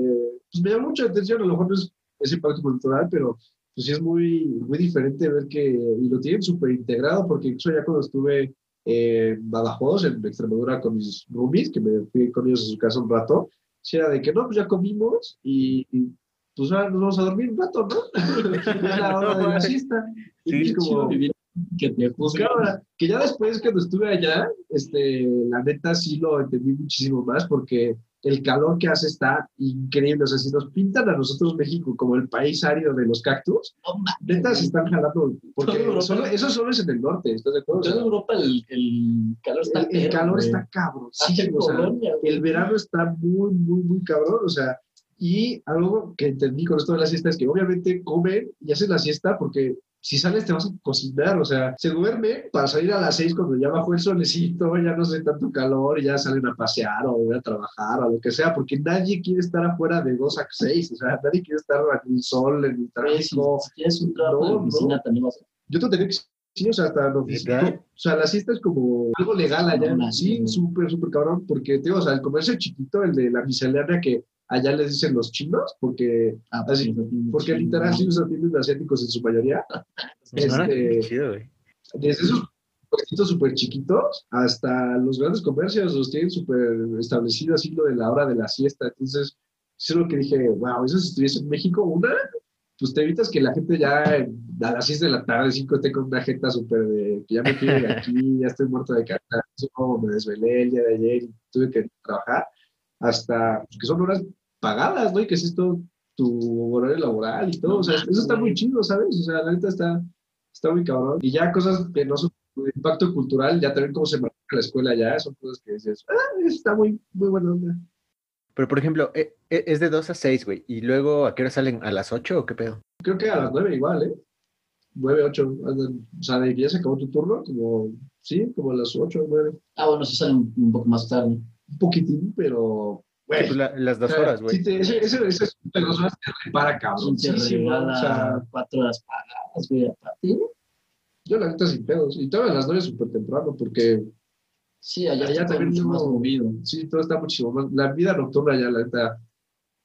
pues me llama mucha atención. A lo mejor no es ese impacto cultural, pero pues sí es muy, muy diferente ver que, y lo tienen súper integrado, porque incluso ya cuando estuve en Badajoz, en Extremadura, con mis roomies, que me fui con ellos a su casa un rato, sí era de que no, pues ya comimos y, y, pues ahora nos vamos a dormir un rato, ¿no? <laughs> es la hora de la siesta. Y es como, vivir que te cámara, que ya después cuando estuve allá, este, la neta sí lo entendí muchísimo más porque el calor que hace está increíble. O sea, si nos pintan a nosotros México como el país árido de los cactus, neta se están jalando. Porque Europa. solo- eso solo es en el norte, ¿estás de acuerdo? En toda Europa el, el calor está el, el calor güey. está cabrón. Sí, o sea, güey. el verano está muy, muy, muy cabrón. O sea, y algo que entendí con esto de la siesta es que obviamente comen y hacen la siesta porque si sales te vas a cocinar, o sea, se duerme para salir a las seis cuando ya bajó el solecito, ya no hace tanto calor, y ya salen a pasear o a trabajar o lo que sea, porque nadie quiere estar afuera de dos a seis, o sea, nadie quiere estar en el sol, en el si, tráfico. si tienes un trabajo No, de no. oficina también vas a... Yo te tenía que sí, o sea, hasta en oficina, ¿Neta? o sea, la siesta es como algo legal allá, sí, sí. súper, súper cabrón, porque, te digo, o sea, el comercio chiquito, el de la miscelánea que allá les dicen los chinos, porque Ah, Así, sí, porque sí, literal sí los atienden asiáticos en su mayoría. <laughs> Este, chido, desde esos puestitos súper chiquitos hasta los grandes comercios los tienen súper establecido así lo de la hora de la siesta. Entonces, eso es lo que dije, wow, eso si estuviese en México, una, pues te evitas que la gente ya a las 6 de la tarde, 5 esté con una jeta súper de que ya me quiero de <laughs> aquí, ya estoy muerto de cansancio, me desvelé el día de ayer y tuve que trabajar, hasta pues, que son horas pagadas, ¿no? Y que es esto tu horario laboral y todo. O sea, eso está muy chido, ¿sabes? O sea, la neta está, está muy cabrón. Y ya cosas que no son de impacto cultural, ya también cómo se maneja la escuela ya, son cosas que dices, ah, está muy, muy buena onda. Pero, por ejemplo, e- e- es de 2 a 6, güey. ¿Y luego a qué hora salen? ¿A las 8 o qué pedo? Creo que a las 9 igual, ¿eh? 9, 8, andan, o sea, de que ya se acabó tu turno, como, sí, como a las 8, 9. Ah, bueno, sí salen un poco más tarde. Un poquitín, pero, Sí, güey. pues, la- las dos o sea, horas, güey. sí ese, ese, ese es de dos horas te repara, cabrón. ¿Quién te Sí, regala o sea, cuatro horas pagadas, güey? aparte? yo la neta sin pedos. Y todas las noches súper temprano, porque Sí, allá, Allá también mucho más movido. sí, todo está muchísimo más. La vida nocturna ya, la neta.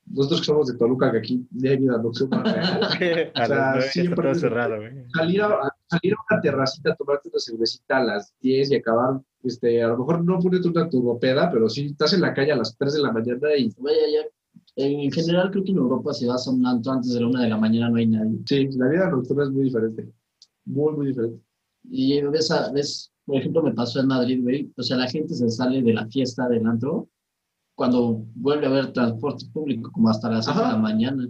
Nosotros que somos de Toluca, que aquí no hay vida nocturna <laughs> a sea, nueve siempre- está todo cerrado, güey. salir a, a- salir a una terracita, tomarte una cervecita a las 10 y acabar, este, a lo mejor no ponerte una turbopeda, pero sí estás en la calle a las 3 de la mañana y Vaya, ya. En general, creo que en Europa, si vas a un antro antes de la una de la mañana, no hay nadie. sí, la vida nocturna es muy diferente. Muy, muy diferente. Y ves, a- ves, por ejemplo, me pasó en Madrid, güey. O sea, la gente se sale de la fiesta del antro cuando vuelve a haber transporte público, como hasta las 6 de la mañana.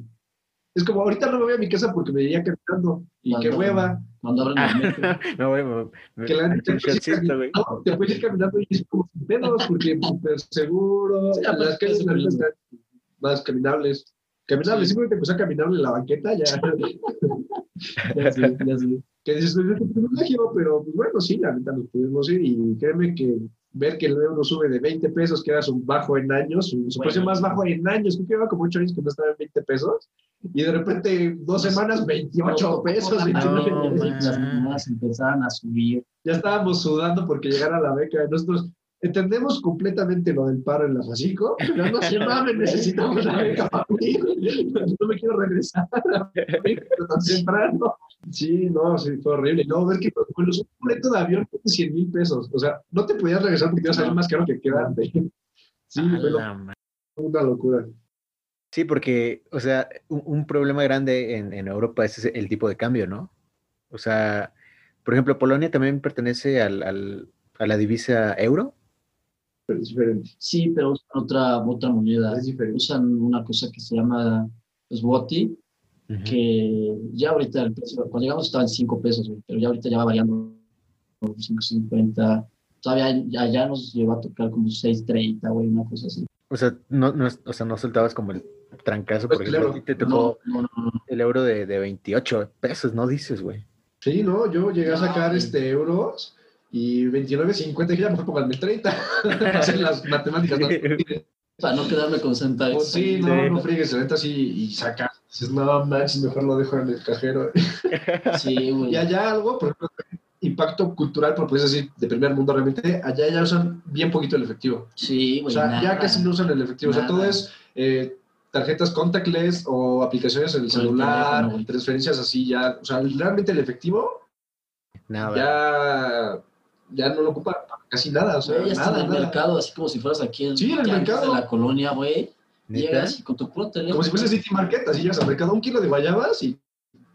Es como, ahorita no me voy a mi casa porque me iría caminando. Y Cuando- qué hueva. Cuando abren el metro. <laughs> No, güey, me- me- Que la me neta un te puedes ir caminando, te puedes ir caminando y es como sin pedos, porque súper seguro. Sí, aparte las calles es la están más caminables. Caminables, Sí. simplemente empecé a caminar en la banqueta ya. <laughs> Ya sé, ya sé. que dices, "Pues, es un privilegio, pero pues, bueno, sí, la neta nos pudimos ir y créeme que ver que el euro sube de 20 pesos, que era su bajo en años, su, su Bueno. precio más bajo en años, creo que lleva como 8 años que no estaba en 20 pesos, y de repente dos semanas 28 pesos, 29 no. Las monedas empezaron a subir. ya estábamos sudando porque llegara la beca. Nosotros entendemos completamente lo del paro en la FACICO, pero no se mames, necesitamos la beca para mí. No me quiero regresar a México tan temprano. Sí, no, sí, fue horrible. No, ver que con los un boleto de avión fue de 100 mil pesos. O sea, no te podías regresar porque te iba a salir más caro que quedarte. Sí, fue una locura. Sí, porque, o sea, un, un problema grande en, en Europa es el tipo de cambio, ¿no? O sea, por ejemplo, Polonia también pertenece al, al- a la divisa euro. Pero es diferente. Sí, pero usan otra, otra moneda. Es diferente. Usan una cosa que se llama Swati, que ya ahorita el precio, cuando llegamos estaba en 5 pesos, pero ya ahorita ya va variando 5.50. Todavía ya, ya nos llegó a tocar como 6.30, güey, una cosa así. O sea, no, no, o sea, no soltabas como el trancazo, Pues por el ejemplo, euro. a ti te tocó No, no, no, no. el euro de, de 28 pesos, ¿no dices, güey? Sí, no, yo llegué a sacar güey. este euros y 29.50, dije, ya mejor pónganme 30. Hacen las matemáticas. Para no quedarme con centavos. Pues sí, no, Sí. no friegues, la neta sí, y saca. Dices, no manches, mejor lo dejo en el cajero. <laughs> <laughs> Sí, güey. Y allá algo, por ejemplo, impacto cultural, por puedes decir, de primer mundo realmente, allá ya usan bien poquito el efectivo. Sí, O sea, nada. ya casi no usan el efectivo. O sea, Nada. todo es eh, tarjetas contactless o aplicaciones en el el celular, teléfono, güey. transferencias así ya. O sea, realmente el efectivo Nada. ya, ya no lo ocupa casi nada. O sea, está nada, en el nada. mercado, así como si fueras aquí en, Sí, en el mercado. de la colonia, güey. Llegas y con tu puro teléfono. Como si fuese City Market, así llegas al mercado, un kilo de guayabas y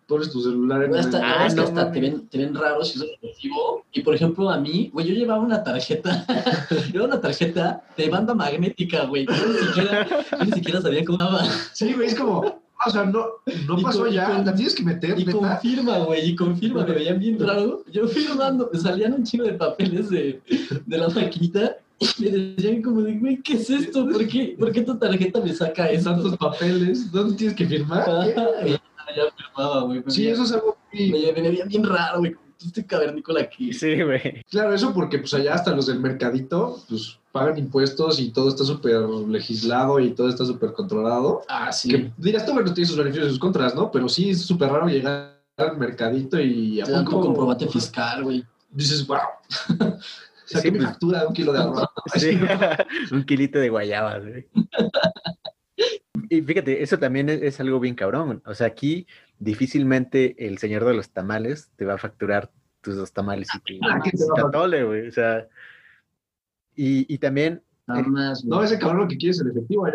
pones tu celular en el... Ah, no hasta te ven, te ven raro si usas efectivo. Y por ejemplo, a mí, güey, yo llevaba una tarjeta, <laughs> llevaba una tarjeta de banda magnética, güey. Yo ni siquiera, yo ni siquiera sabía cómo estaba. Sí, güey, es como, o sea, no, no pasó con- ya, con- la tienes que meter, Y neta. confirma, güey, y confirma, me veían bien raro. Yo firmando, me salían un chingo de papeles de, de la maquinita y me decían como de, güey, ¿qué es esto? ¿Por qué, ¿Por qué tu tarjeta me saca esto? tantos papeles, ¿dónde tienes que firmar? Ajá, y ya, güey. me Sí, eso es algo muy... Me, me veía bien raro, güey. como Este cavernícola aquí. Sí, güey. Claro, eso porque pues allá hasta los del mercadito, pues pagan impuestos y todo está súper legislado y todo está súper controlado. Ah, sí. Que dirás tú, bueno, tiene sus beneficios y sus contras, ¿no? Pero sí es súper raro llegar al mercadito y a Te poco comprobante fiscal, güey. dices, wow. Saqué Sí, mi pues- factura un kilo de arroz. Sí, <laughs> un kilito de guayabas, güey. <laughs> Y fíjate, eso también es, es algo bien cabrón. O sea, aquí difícilmente el señor de los tamales te va a facturar tus dos tamales y tu Ah, ¿qué te va a güey. O sea, y, y también, Nada más, güey. No, ese cabrón lo que quiere es el efectivo.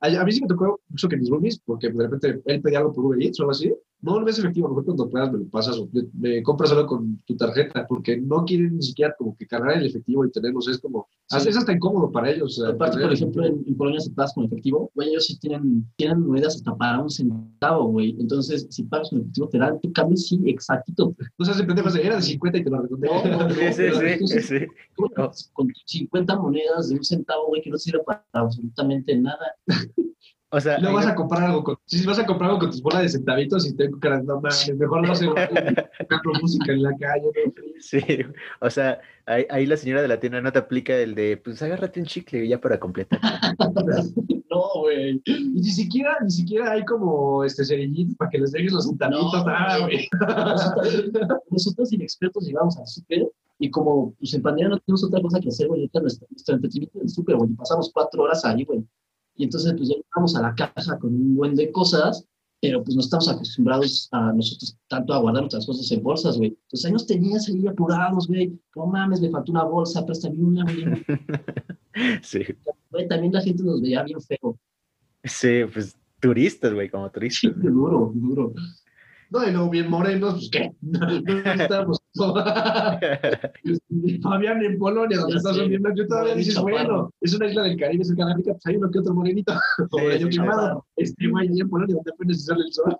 allá- a mí sí me tocó mucho que mis roomies, porque de repente él pedía algo por Uber Eats o algo así. No, no es efectivo, a lo mejor cuando puedas me lo pasas o me, compras algo con tu tarjeta, porque no quieren ni siquiera como que cargar el efectivo y tenerlos. Es como, Sí. es hasta incómodo para ellos. Aparte, por ejemplo, en, en Polonia si pagas con efectivo, güey, ellos sí tienen, tienen monedas hasta para un centavo, güey. Entonces, si pagas con efectivo, te dan tu cambio, sí, exactito. No se hace pendejo, era de 50 y te lo redondeé. No, no, <laughs> sí, sí, sí. Con tus 50 monedas de un centavo, güey, que no sirve para absolutamente nada. <laughs> O sea, Y luego ahí vas no- a comprar algo con, si vas a comprar algo con tus bolas de centavitos y tengo cara, no mames, mejor no sé, tocando música en la calle, ¿no? Sí, o sea, ahí, ahí la señora de la tienda no te aplica el de, pues agárrate un chicle ya para completar. <laughs> No, güey. Y ni siquiera, ni siquiera hay como este cerillitos para que les dejes los centavitos, No, nada, güey. güey. Nosotros, nosotros inexpertos llegamos al súper y como pues en pandemia no tenemos otra cosa que hacer, güey, ahorita nuestro, nuestro entretenimiento en el súper, güey, y pasamos cuatro horas ahí, güey. Y entonces pues ya llegamos a la caja con un buen de cosas, pero pues no estamos acostumbrados a nosotros tanto a guardar nuestras cosas en bolsas, güey. Entonces ahí nos tenías ahí apurados, güey. No mames, me faltó una bolsa, préstame una, güey. <laughs> Sí, Güey, también la gente nos veía bien feo. sí, pues turistas, güey, como Sí, turistas. duro, duro. No, y luego bien morenos, pues qué. <laughs> No, estamos. <laughs> Fabián en Polonia, donde estás sé. viendo, yo todavía dices, bueno, es una isla del Caribe, es el Canábrica, pues hay uno que otro morenito. <laughs> Como yo quemado. Este güey en Polonia, donde apenas sale el sol.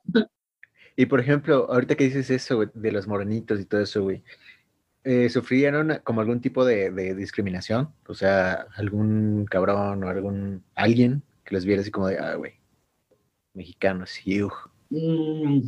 Y por ejemplo, ahorita que dices eso, güey, de los morenitos y todo eso, güey, eh, ¿sufrieron como algún tipo de, de discriminación? O sea, algún cabrón o algún alguien que les viera así como de, ah, güey, mexicanos, y uj. Mm,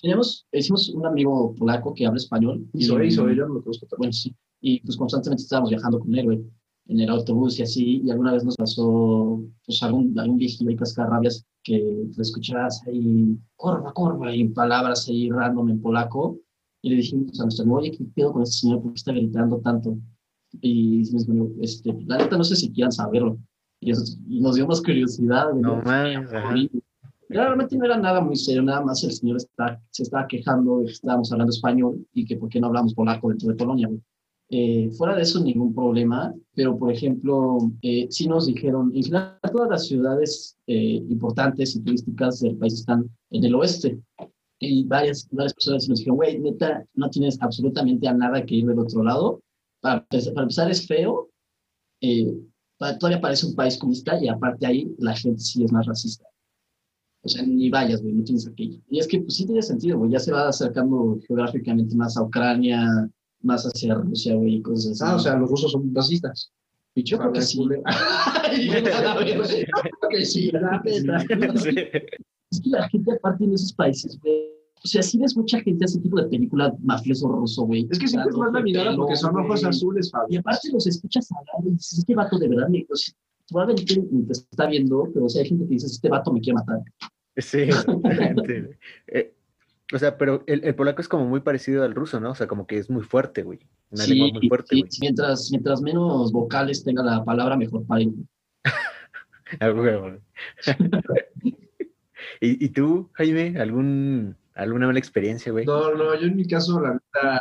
teníamos, hicimos un amigo polaco que habla español. Hizo, hizo, yo no lo conozco tanto. Bueno, sí. Y pues constantemente estábamos viajando con él, güey, en el autobús y así. Y alguna vez nos pasó, pues, algún, algún viejillo ahí cascarrabias que le escuchabas ahí, corva, corva, y palabras ahí random en polaco. Y le dijimos a nuestro amigo, oye, ¿qué pedo con este señor? ¿Por qué está gritando tanto? Y dijimos, bueno, este, la neta no sé si quieran saberlo. Y, eso- y nos dio más curiosidad, güey. No ¿no? Realmente no era nada muy serio, nada más el señor está, se estaba quejando de que estábamos hablando español y que por qué no hablamos polaco dentro de Polonia. Eh, fuera de eso, ningún problema, pero por ejemplo, eh, sí nos dijeron, en general todas las ciudades eh, importantes y turísticas del país están en el oeste. Y varias, varias personas nos dijeron, güey, neta, no tienes absolutamente a nada que ir del otro lado. Para, para empezar, es feo. eh, pa- todavía parece un país comunista y aparte ahí la gente sí es más racista. O sea, ni vayas, güey, no tienes que ir. Y es que, pues sí tiene sentido, güey, ya se va acercando geográficamente más a Ucrania, más hacia Rusia, güey, y cosas así. Ah, o sea, los rusos son racistas. yo creo que sí. <laughs> Creo que sí, la neta. Es que la gente aparte en esos países, güey, o sea, sí ves mucha gente ese tipo de película mafioso ruso, güey. Es que siempre es más la mirada porque son ojos azules, Y Fabio. aparte los escuchas hablar y dices, este vato de verdad, me- o sea, probablemente te está viendo, pero o sea, hay gente que dice, este vato me quiere matar. Sí, <laughs> exactamente. Eh, o sea, pero el, el polaco es como muy parecido al ruso, ¿no? O sea, como que es muy fuerte, güey. Una Sí, lengua muy fuerte, sí, güey. mientras, mientras menos vocales tenga la palabra, mejor. Ah, <laughs> güey. <laughs> ¿Y, ¿Y tú, Jaime, algún, alguna mala experiencia, güey? No, no, yo en mi caso, la neta,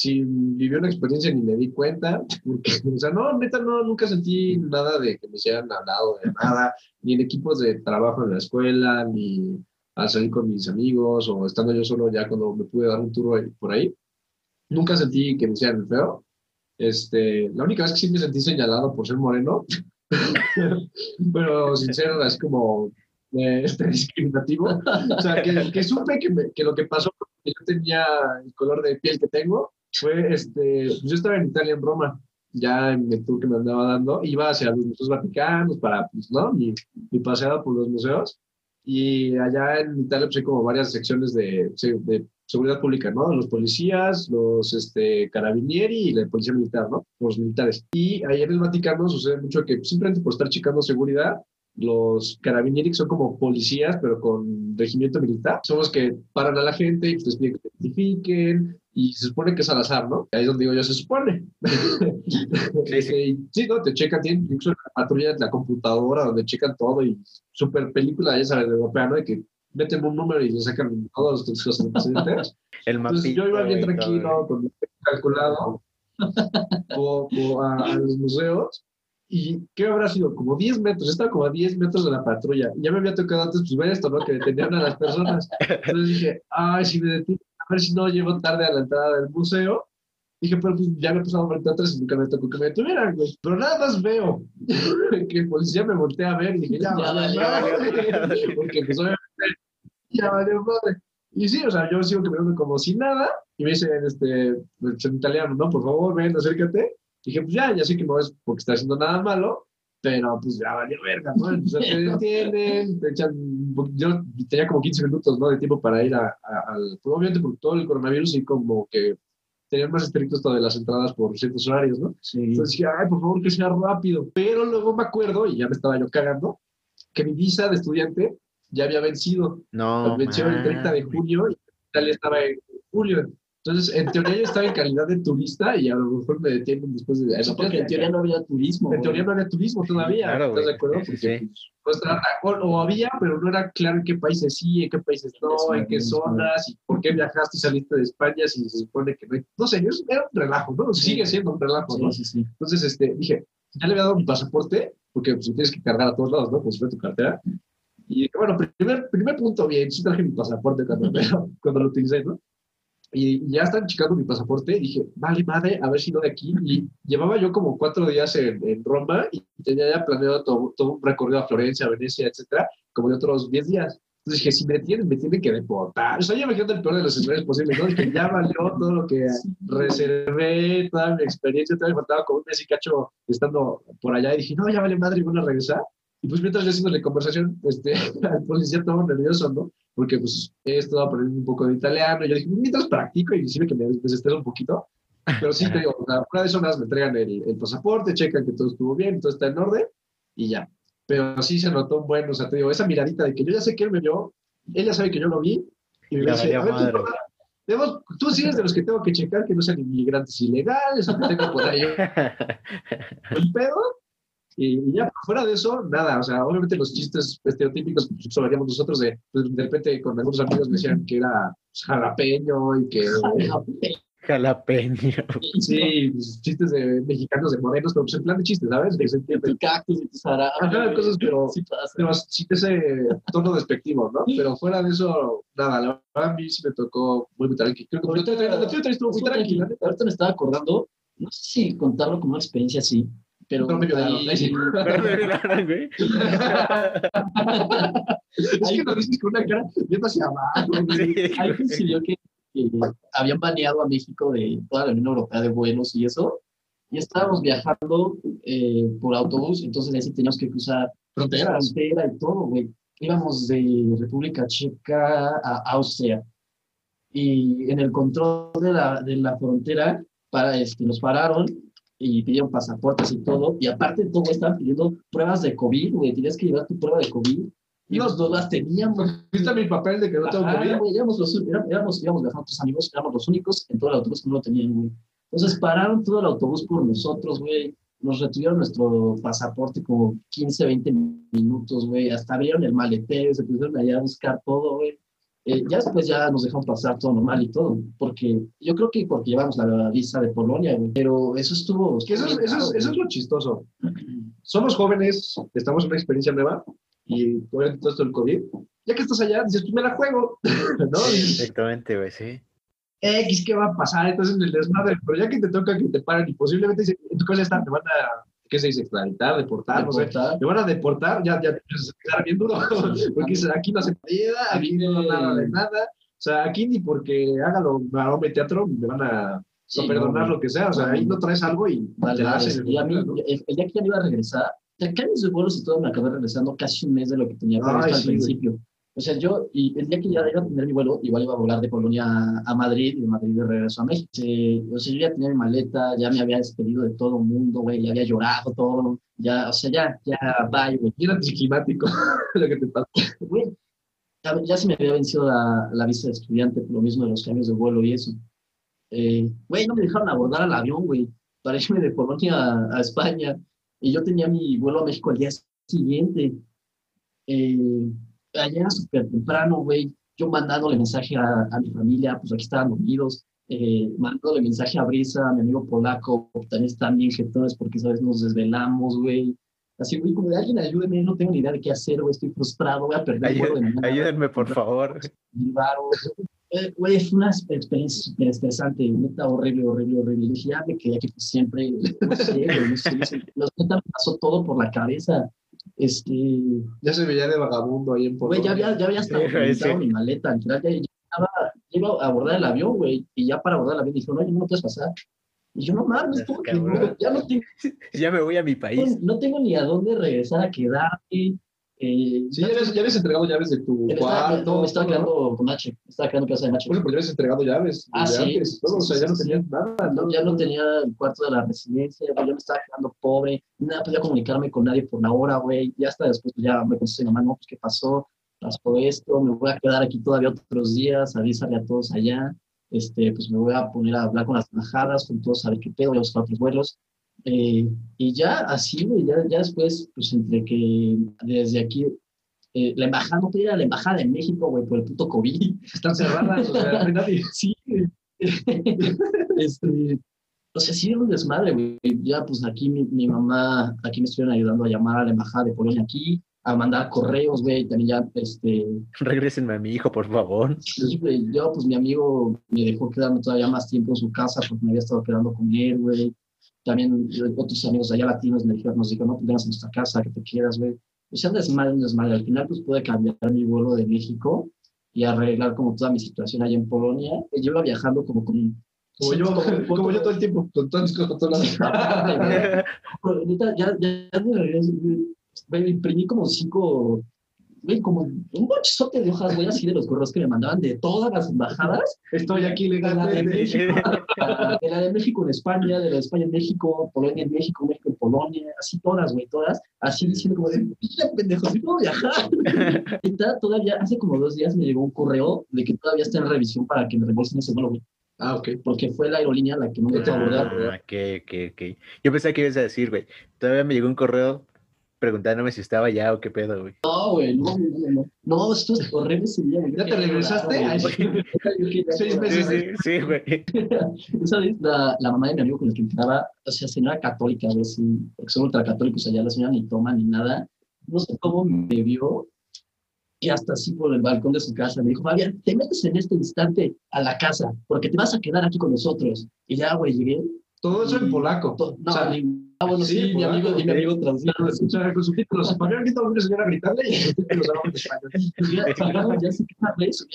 si viví una experiencia ni me di cuenta, <laughs> porque, o sea, no, neta, no, nunca sentí nada de que me hicieran hablado de nada, ni en equipos de trabajo en la escuela, ni al salir con mis amigos, o estando yo solo ya cuando me pude dar un tour por ahí. Nunca sentí que me hicieran feo. Este, la única vez que sí me sentí señalado por ser moreno, <laughs> pero sincero, así como eh, este, discriminativo. O sea, que, que supe que, me- que lo que pasó que yo tenía el color de piel que tengo fue, este, pues yo estaba en Italia, en Roma, ya en el tour que me andaba dando, iba hacia los museos vaticanos para, pues, ¿no? Mi, mi paseada por los museos. Y allá en Italia pues hay como varias secciones de, de seguridad pública, ¿no? Los policías, los este, carabinieri y la policía militar, ¿no? Los militares. Y ahí en el Vaticano sucede mucho que simplemente por estar checando seguridad, los carabinieri que son como policías, pero con regimiento militar, son los que paran a la gente y pues, les piden que identifiquen y se supone que es al azar, ¿no? Ahí es donde digo yo, se supone. Sí, sí. <laughs> Sí, ¿no? Te checan, tienen incluso la patrulla de la computadora donde checan todo y súper película, ya sabes, de europea, ¿no? De que meten un número y le sacan todos los, antecedentes. <laughs> El Entonces mapita, yo iba bien tranquilo, con mi calculado, <laughs> o, o a, a los museos. ¿Y qué habrá sido? Como 10 metros, estaba como a 10 metros de la patrulla. Ya me había tocado antes, pues ver esto, ¿no? Que detenían a las personas. Entonces dije, ay, si me detienen, ver si no llego tarde a la entrada del museo. Dije, pero pues ya me he pasado frente atrás y nunca me tocó que me detuvieran, güey. Pero nada más veo <laughs> que el policía me voltea a ver y dije, ya, madre. <laughs> Porque pues obviamente, ya valió madre. Y sí, o sea, yo sigo caminando como si nada y me dicen, este, pues, en italiano, no, por favor, ven, acércate. Dije, pues ya, ya sé que no es porque está haciendo nada malo. pero pues ya valió verga, ¿no? Te detienen, te echan, yo tenía como 15 minutos, ¿no? De tiempo para ir a, a- al, pues, obviamente por todo el coronavirus y como que tenían más estrictos todo de las entradas por ciertos horarios, ¿no? Sí. Entonces dije, ay, por favor, que sea rápido. Pero luego me acuerdo, y ya me estaba yo cagando, que mi visa de estudiante ya había vencido. No. venció el 30 de junio y Italia estaba en julio. Entonces, en teoría yo estaba en calidad de turista y a lo mejor me detienen después de... Eso porque en teoría no había turismo. En teoría no había turismo todavía, Claro, ¿estás de acuerdo? Porque sí. pues, no o, había, pero no era claro en qué países sí, en qué países no, en qué zonas, y por qué viajaste y saliste de España si se supone que no hay... No sé, era un relajo, ¿no? Sigue siendo un relajo, ¿no? Sí, sí, sí. Entonces, este, dije, ya le había dado mi pasaporte, porque pues tienes que cargar a todos lados, ¿no? Pues fue tu cartera. Y bueno, primer, primer punto, bien, sí traje mi pasaporte cuando, cuando lo utilicé, ¿no? Y ya están checando mi pasaporte dije, vale, madre, a ver si no de aquí. Y llevaba yo como cuatro días en, en Roma y tenía ya planeado todo, todo un recorrido a Florencia, Venecia, etcétera, como de otros 10 días. Entonces dije, si me tienen, me tienen que deportar. O sea, yo me quedé el peor de los escenarios posibles, ¿no? Dije, ya valió todo lo que reservé, toda mi experiencia, todavía me faltaba como un mes y cacho estando por allá. Y dije, no, ya vale madre, y van a regresar. Y pues mientras yo haciéndole conversación, este, <laughs> al policía todo nervioso, ¿no? Porque pues he estado aprendiendo un poco de italiano. Y yo dije, mientras practico y sirve que me desestreso un poquito. Pero sí, te digo, o de eso nada, más me entregan el, el pasaporte, checan que todo estuvo bien, todo está en orden y ya. Pero sí se notó un buen, o sea, te digo, esa miradita de que yo ya sé que él me vio, él ya sabe que yo lo vi, y me dice, a ver, madre. tú, tú sí eres de los que tengo que checar que no sean inmigrantes ilegales o que tengo por ahí <laughs> un pedo. Y ya, fuera de eso, nada, o sea, obviamente los chistes estereotípicos que sobraríamos nosotros de, pues, de repente con algunos amigos me decían que era pues, jalapeño y que, Jalapeño. sí, pues, chistes de mexicanos de morenos, pero pues en plan de chistes, ¿sabes? Se De entiende. tu cactus y tus Ajá, árabes. cosas, pero- Sí pasa. pero sí ese tono despectivo, ¿no? Pero fuera de eso, nada, la verdad a mí sí me tocó muy, muy tranquilo. Creo que muy Estuvo tranquila. tranquilo. Ahorita me estaba acordando, no sé si contarlo como una experiencia así, pero Pero me violaron, ahí- me güey. <laughs> Es que lo dices con una cara bien hacia abajo, güey. Sí, coincidió que, que habían baneado a México de toda la Unión Europea de vuelos y eso, y estábamos viajando eh, por autobús, entonces ahí sí teníamos que cruzar Fronteras. frontera y todo, güey. Íbamos de República Checa a Austria. Y en el control de la, de la frontera, para, este, nos pararon y pidieron pasaportes y todo. Y aparte de todo, estaban pidiendo pruebas de COVID, güey. Tenías que llevar tu prueba de COVID. Y los dos las teníamos. ¿Viste mi papel de que no tengo COVID? güey, éramos los, éramos, amigos, éramos los únicos en todo el autobús que no lo tenían, güey. Entonces pararon todo el autobús por nosotros, güey. Nos retuvieron nuestro pasaporte como 15, 20 minutos, güey. Hasta abrieron el maletero, se pusieron allá a buscar todo, güey. Eh, ya después ya nos dejaron pasar todo normal y todo, porque yo creo que porque llevamos la visa de Polonia, güey. Pero eso estuvo. Que eso, es- eso, es, eso es lo chistoso. <clears throat> Somos jóvenes, estamos en una experiencia nueva y obviamente todo esto del COVID. Ya que estás allá, dices, pues me la juego, <laughs> ¿no? Exactamente, güey, sí. X, ¿qué va a pasar? Entonces en el desmadre, pero ya que te toca que te paren y posiblemente en tu casa están, te van a, ¿qué se dice? Extraditar, deportar, no sé. Deportar. Te van a deportar, ya, ya te empiezas a quedar bien duro, porque aquí no se puede, aquí no nada de nada. O sea, aquí ni porque hágalo maroma y teatro me van a Sí, perdonar no, lo que sea. O sea, ahí no traes algo y Vale, te la hacen. Y a mí, ¿no? el, el día que ya me iba a regresar, de cambios de vuelos y todo, me acabé regresando casi un mes de lo que tenía previsto al sí, güey. O sea, yo, y el día que ya iba a tener mi vuelo, igual iba a volar de Polonia a, Madrid y de Madrid de regreso a México. Eh, o sea, yo ya tenía mi maleta, ya me había despedido de todo el mundo, güey, ya había llorado todo, ya, o sea, ya, ya, bye, güey. Bien anticlimático <laughs> lo que te pasa. Güey, ya, ya se me había vencido la, la visa de estudiante por lo mismo de los cambios de vuelo y eso. Eh, Güey, no me dejaron abordar al avión, güey, para irme de Polonia a, a España. Y yo tenía mi vuelo a México al día siguiente. Eh, allá súper temprano, güey. Yo mandándole mensaje a, a mi familia, pues aquí estaban dormidos. Eh, mandándole mensaje a Brisa, a mi amigo polaco, también están bien jetones porque, ¿sabes? Nos desvelamos, güey. Así, güey, como de alguien ayúdeme, no tengo ni idea de qué hacer, güey, estoy frustrado, voy a perder el vuelo de Ayú- mañana. Ayúdenme, por favor. varos. Eh, Güey, fue una experiencia súper estresante, neta, horrible, horrible, horrible. Y dije, ya me quedé aquí pues siempre, <laughs> no sé, no sé, no sé. Los me pasó todo por la cabeza. Este, Ya se veía de vagabundo ahí en güey, ya Polonia. había, ya había hasta organizado mi maleta, ya, ya estaba, iba a abordar el avión, güey, y ya para abordar el avión dijeron, oye, no me puedes pasar. Y yo, no mames, ¿cómo que no? Ya no tengo, <laughs> Ya me voy a mi país. no tengo ni a dónde regresar a quedarme. Eh, Sí, ya habías entregado llaves de tu me estaba, cuarto. no, me estaba quedando con H, me estaba quedando en casa de Nacho. Bueno, pues ya habías entregado llaves. Ah, sí. antes todo, o sea, ya no tenías nada, ¿no? ya no tenía el cuarto de la residencia, güey, ya me estaba quedando pobre, no podía comunicarme con nadie por la hora, güey, ya hasta después pues, ya me contesté mamá, no, pues qué pasó, pasó esto, me voy a quedar aquí todavía otros días, avísale a todos allá, este, pues me voy a poner a hablar con las embajadas, con todos a ver qué pedo, voy a buscar otros vuelos, eh, y ya así, güey, ya, ya después, pues entre que desde aquí, eh, la embajada, no podía ir a la embajada de México, güey, por el puto COVID, <laughs> Están cerradas, o sea, no hay nadie. <laughs> Sí, <laughs> este, o sea, sí era un desmadre, güey. Ya, pues aquí mi, mi mamá, aquí me estuvieron ayudando a llamar a la embajada de Polonia aquí, a mandar correos, güey. También ya, este, Regrésenme a mi hijo, por favor. sí, güey, yo, pues mi amigo me dejó quedarme todavía más tiempo en su casa porque me había estado quedando con él, güey. También otros amigos allá latinos me dijeron, nos dijeron, no, pues vamos a nuestra casa, que te quieras, güey. O sea, un desmadre, un desmadre. Al final, pues pude cambiar mi vuelo de México y arreglar como toda mi situación allá en Polonia. Yo iba viajando como con... Como yo, con- <laughs> como yo todo el tiempo, con todas mis cosas todos lados. <laughs> Neta, ya, ya, ya güey, imprimí como cinco, güey, como un bochezote de hojas, güey, así de los correos que me mandaban de todas las embajadas, Estoy aquí de la de legalmente. México, <laughs> de la de México en España, de la de España en México, Polonia en México, México en Polonia, así todas, güey, todas, así diciendo como de, ya pendejo, sí puedo viajar. <laughs> Neta, todavía, hace como dos días me llegó un correo de que todavía está en revisión para que me reembolsen ese vuelo, güey, Ah, ok. porque fue la aerolínea la que no me dejó abordar. Ah, ok, ok, ok. Yo pensé que ibas a decir, güey. Todavía me llegó un correo preguntándome si estaba ya o qué pedo, güey. No, güey, no, no, no, no. Esto es horrible ese día, güey. ¿Ya te regresaste? Ay. <laughs> Seis Sí, meses. sí, sí, güey. <laughs> Esa vez la, la mamá de mi amigo con el que entraba, o sea, señora católica, güey, sí, porque son ultracatólicos allá, la señora ni toma ni nada. No sé cómo me vio y hasta así por el balcón de su casa me dijo, Fabián, te metes en este instante a la casa porque te vas a quedar aquí con nosotros. Y ya, güey, llegué. Todo eso en polaco. to- No, O sea, ni- ah, bueno, sí, sí, mi amigo, polaco, y mi amigo traducía. O sea, con subtítulos. Español, aquí todo una señora gritarle y los subtítulos hablan español. Y ya, ya se queda, casa.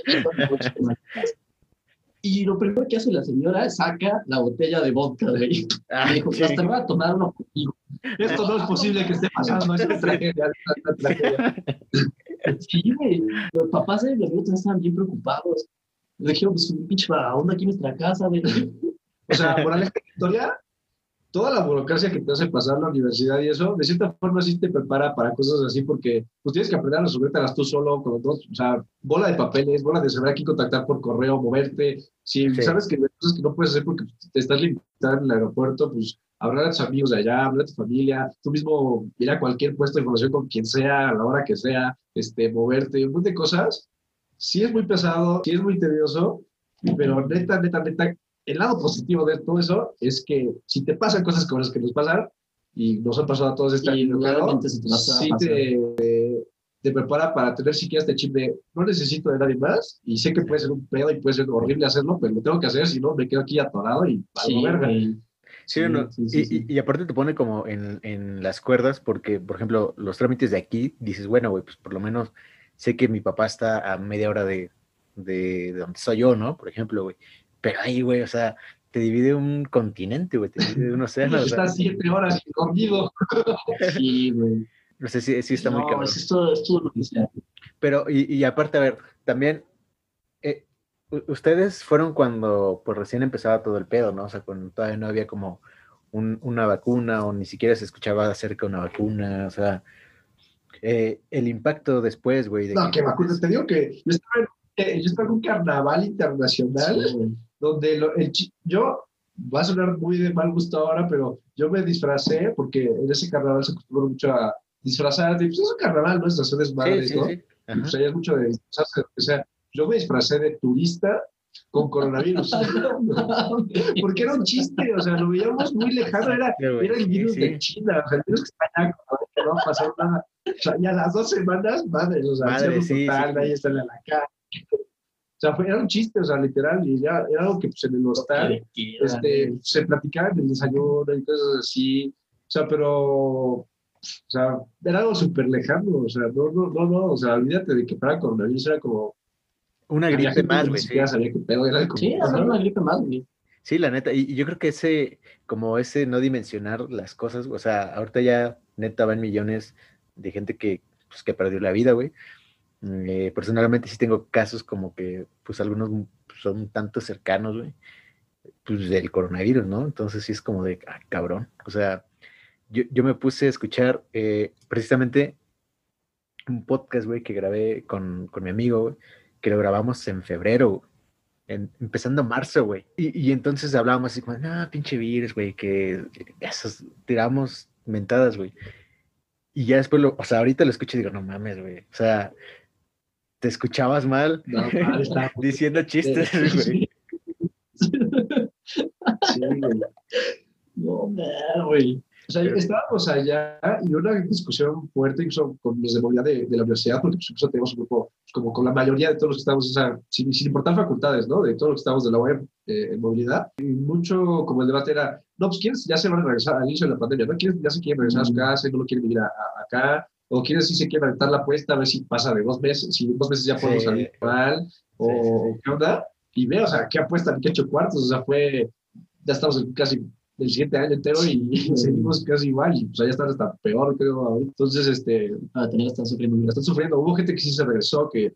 Y lo primero que hace la señora es saca la botella de vodka, güey. Ah, Me dijo, sí. hasta me voy a tomar uno contigo. Esto no es posible que esté pasando, es una tragedia. es una tragedia. Sí. Los papás de mi amigo también estaban bien preocupados. Le dijeron, pues un pinche vagabundo aquí en nuestra casa, güey. O sea, de la historia, toda la burocracia que te hace pasar la universidad y eso, de cierta forma sí te prepara para cosas así, porque pues tienes que aprender a resolvértelas tú solo, con dos, o sea, bola de papeles, bola de saber a quién contactar por correo, moverte. Si Sí. sabes que hay cosas que no puedes hacer porque te estás limitado en el aeropuerto, pues hablar a tus amigos de allá, hablar a tu familia, tú mismo ir a cualquier puesto de información con quien sea, a la hora que sea, este, moverte, un montón de cosas. Sí es muy pesado, sí es muy tedioso, pero neta, neta, neta, el lado positivo de todo eso es que si te pasan cosas como las que nos pasan, y nos han pasado a todos este Y año, claro, se te sí prepara para tener siquiera este chip de no necesito de nadie más, y sé que puede ser un pedo y puede ser horrible hacerlo, pero lo tengo que hacer, si no me quedo aquí atorado y Sí, verga. Sí, o no? sí, sí, y, sí. y- y aparte te pone como en, en las cuerdas, porque, por ejemplo, los trámites de aquí, dices, bueno, güey, pues por lo menos sé que mi papá está a media hora de, de, de donde soy yo, ¿no? Por ejemplo, güey. Pero ahí, güey, o sea, te divide un continente, güey, te divide un <laughs> océano. o sea, Estás siete horas dormido. <laughs> Sí, güey. no sé si sí está muy no, cabrón. es esto, es todo lo que sea. Pero, y, y aparte, a ver, también, eh, ustedes fueron cuando pues recién empezaba todo el pedo, ¿no? O sea, cuando todavía no había como un- una vacuna o ni siquiera se escuchaba acerca de una vacuna, o sea, eh, el impacto después, güey. de No, que vacuna, te digo que yo estaba en, eh, yo estaba en un carnaval internacional Sí, güey. Donde lo- el yo, va a sonar muy de mal gusto ahora, pero yo me disfracé porque en ese carnaval se acostumbra mucho a disfrazarte. Pues es un carnaval, ¿no? Es hacer Sí, desmadres, sí, ¿no? sí. Pues ahí es mucho de disfrazarse, que sea. Yo me disfracé de turista con coronavirus. <laughs> <laughs> porque era un chiste, o sea, lo veíamos muy lejano, era, Sí, el sí, virus sí. de China, o sea, el virus que está allá, que no va a pasar nada. O sea, ya a las dos semanas, madre, o sea, Madre, sí, total, sí. nadie está en la calle. Sea, fue, era un chiste, o sea, literal, y ya, era algo que pues en el hostal este, se platicaba en el desayuno y cosas así, o sea, pero, o sea, era algo súper lejano, o sea, no, no, no, no, o sea, olvídate de que para coronavirus era como, Una gripe más, que güey. Sí. sabía qué pedo, era como, Sí, era una gripe más, güey. Sí, la neta, y, y yo creo que ese, como ese no dimensionar las cosas, o sea, ahorita ya neta van millones de gente que, pues, que perdió la vida, güey. Eh, personalmente sí tengo casos como que, pues algunos son un tanto cercanos, güey, pues del coronavirus, ¿no? Entonces sí es como de, ah, cabrón. O sea, yo, yo me puse a escuchar eh, precisamente un podcast, güey, que grabé con, con mi amigo, que lo grabamos en febrero, en- empezando marzo, güey. Y, y entonces hablábamos así como, no, pinche virus, güey, que esos tiramos mentadas, güey. Y ya después lo, o sea, ahorita lo escucho y digo, no mames, güey. O sea, te escuchabas mal <laughs> No, mal, está- diciendo chistes, güey. Sí, güey. No, man, güey. O sea, estábamos allá y una discusión fuerte incluso con los de movilidad de, de la universidad, porque pues, incluso tenemos un grupo pues, como con la mayoría de todos los que estamos, o sea, sin, sin importar facultades, ¿no? De todos los que estamos de la web en movilidad. Y mucho como el debate era, no, pues quienes ya se van a regresar al inicio de la pandemia, ¿no? Quienes ya se quieren regresar a su casa no lo quieren venir a, a- acá, o quienes sí se quieren aventar la apuesta a ver si pasa de dos meses, si dos meses ya podemos Sí. salir mal, o, Sí, sí, qué onda. Y ve, o sea, qué apuesta, qué ocho cuartos, o sea, fue, ya estamos casi el siguiente año entero y <laughs> seguimos casi igual y pues allá están hasta peor creo entonces este Para tener están sufriendo están sufriendo. Hubo gente que sí se regresó que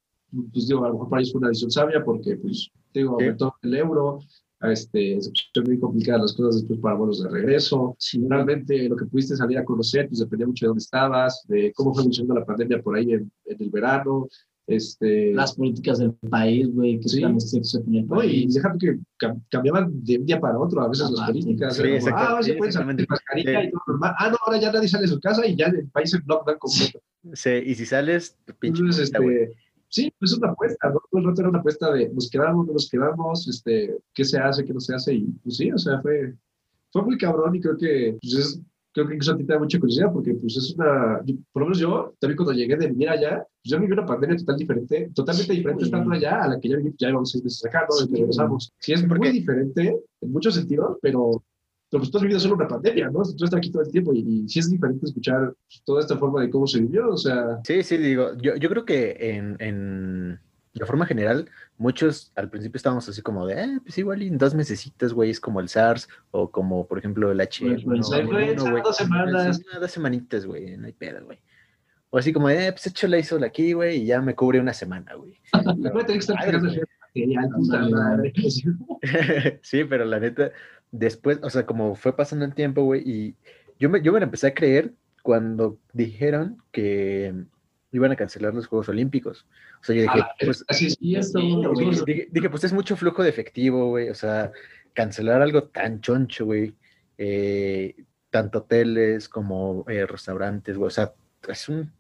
pues digo a lo mejor para ellos fue una decisión sabia porque pues digo aumentó el euro este se pusieron muy complicadas las cosas después para vuelos de regreso Sí, realmente lo que pudiste salir a conocer pues dependía mucho de dónde estabas de cómo fue funcionando la pandemia por ahí en, en el verano este las políticas del país, güey, que Sí. estrictos en el no, y país. déjate que cam- cambiaban de un día para otro a veces las Aparte. políticas. Sí, como, exacto- ah, ahora se sí, puede salir de mascarilla Sí. y todo normal. Ah, no, ahora ya nadie sale de su casa y ya el país en lockdown completo. Sí, y si sales, pinche Entonces, puta, este, sí, pues es una apuesta, ¿no? Todo el rato era una apuesta de nos quedamos, no nos quedamos, este, qué se hace, qué no se hace. Y pues sí, o sea, fue, fue muy cabrón y creo que, pues es, creo que incluso a ti te da mucha curiosidad porque pues es una, por lo menos yo, también cuando llegué de vivir allá, pues yo viví una pandemia total diferente, totalmente diferente estando allá a la que ya ya llevamos seis meses acá, ¿no? Sí. regresamos. Sí, es Porque- muy diferente en muchos sentidos, pero pero pues tú has vivido solo una pandemia, ¿no? Tú estás aquí todo el tiempo y, y sí es diferente escuchar toda esta forma de cómo se vivió, o sea, Sí, sí, digo, yo, yo creo que en, en de forma general, muchos al principio estábamos así como de, eh, pues igual en dos mesecitos, güey, es como el SARS o como, por ejemplo, el H. influenza, la influenza, dos semanas. dos semanitas, güey, no hay pedo, güey. O así como, eh, pues échale isol aquí, güey, y ya me cubre una semana, güey. <laughs> <laughs> Sí, pero la neta, después, o sea, como fue pasando el tiempo, güey, y yo me, yo me la empecé a creer cuando dijeron que iban a cancelar los Juegos Olímpicos. O sea, yo dije, Ah, pues, así es. Güey, dije, pues es mucho flujo de efectivo, güey, o sea, cancelar algo tan choncho, güey, eh, tanto hoteles como eh, restaurantes, güey, o sea, es un,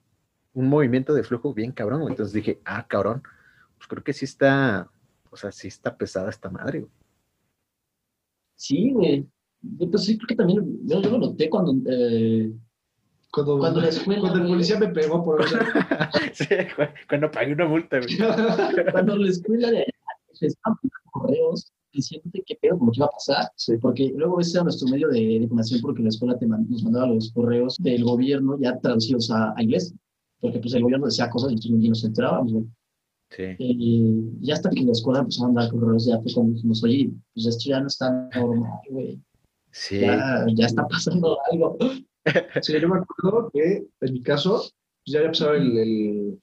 un movimiento de flujo bien cabrón, güey. Entonces dije, ah, cabrón, pues creo que sí está, o sea, sí está pesada esta madre, güey. Sí, güey. Yo, Pues sí, creo que también, yo, yo lo noté cuando, eh, Cuando, Cuando la escuela, cuando el policía me pegó por <laughs> Sí, cu- cuando pagué una multa, güey. <laughs> cuando la escuela de estaban correos diciéndote qué pedo, como que iba a pasar. Sí. Porque luego ese era nuestro medio de, información porque la escuela te man- nos mandaba los correos del gobierno ya traducidos a, a inglés. Porque pues el gobierno decía cosas y nosotros ni nos enterábamos, güey. Sí. Y ya hasta que la escuela empezó a mandar correos, ya fue cuando dijimos, oye, pues esto ya no está normal, güey. Sí. Ya, ya está pasando algo. <laughs> Sí, yo me acuerdo que en mi caso, pues ya había pasado el, el,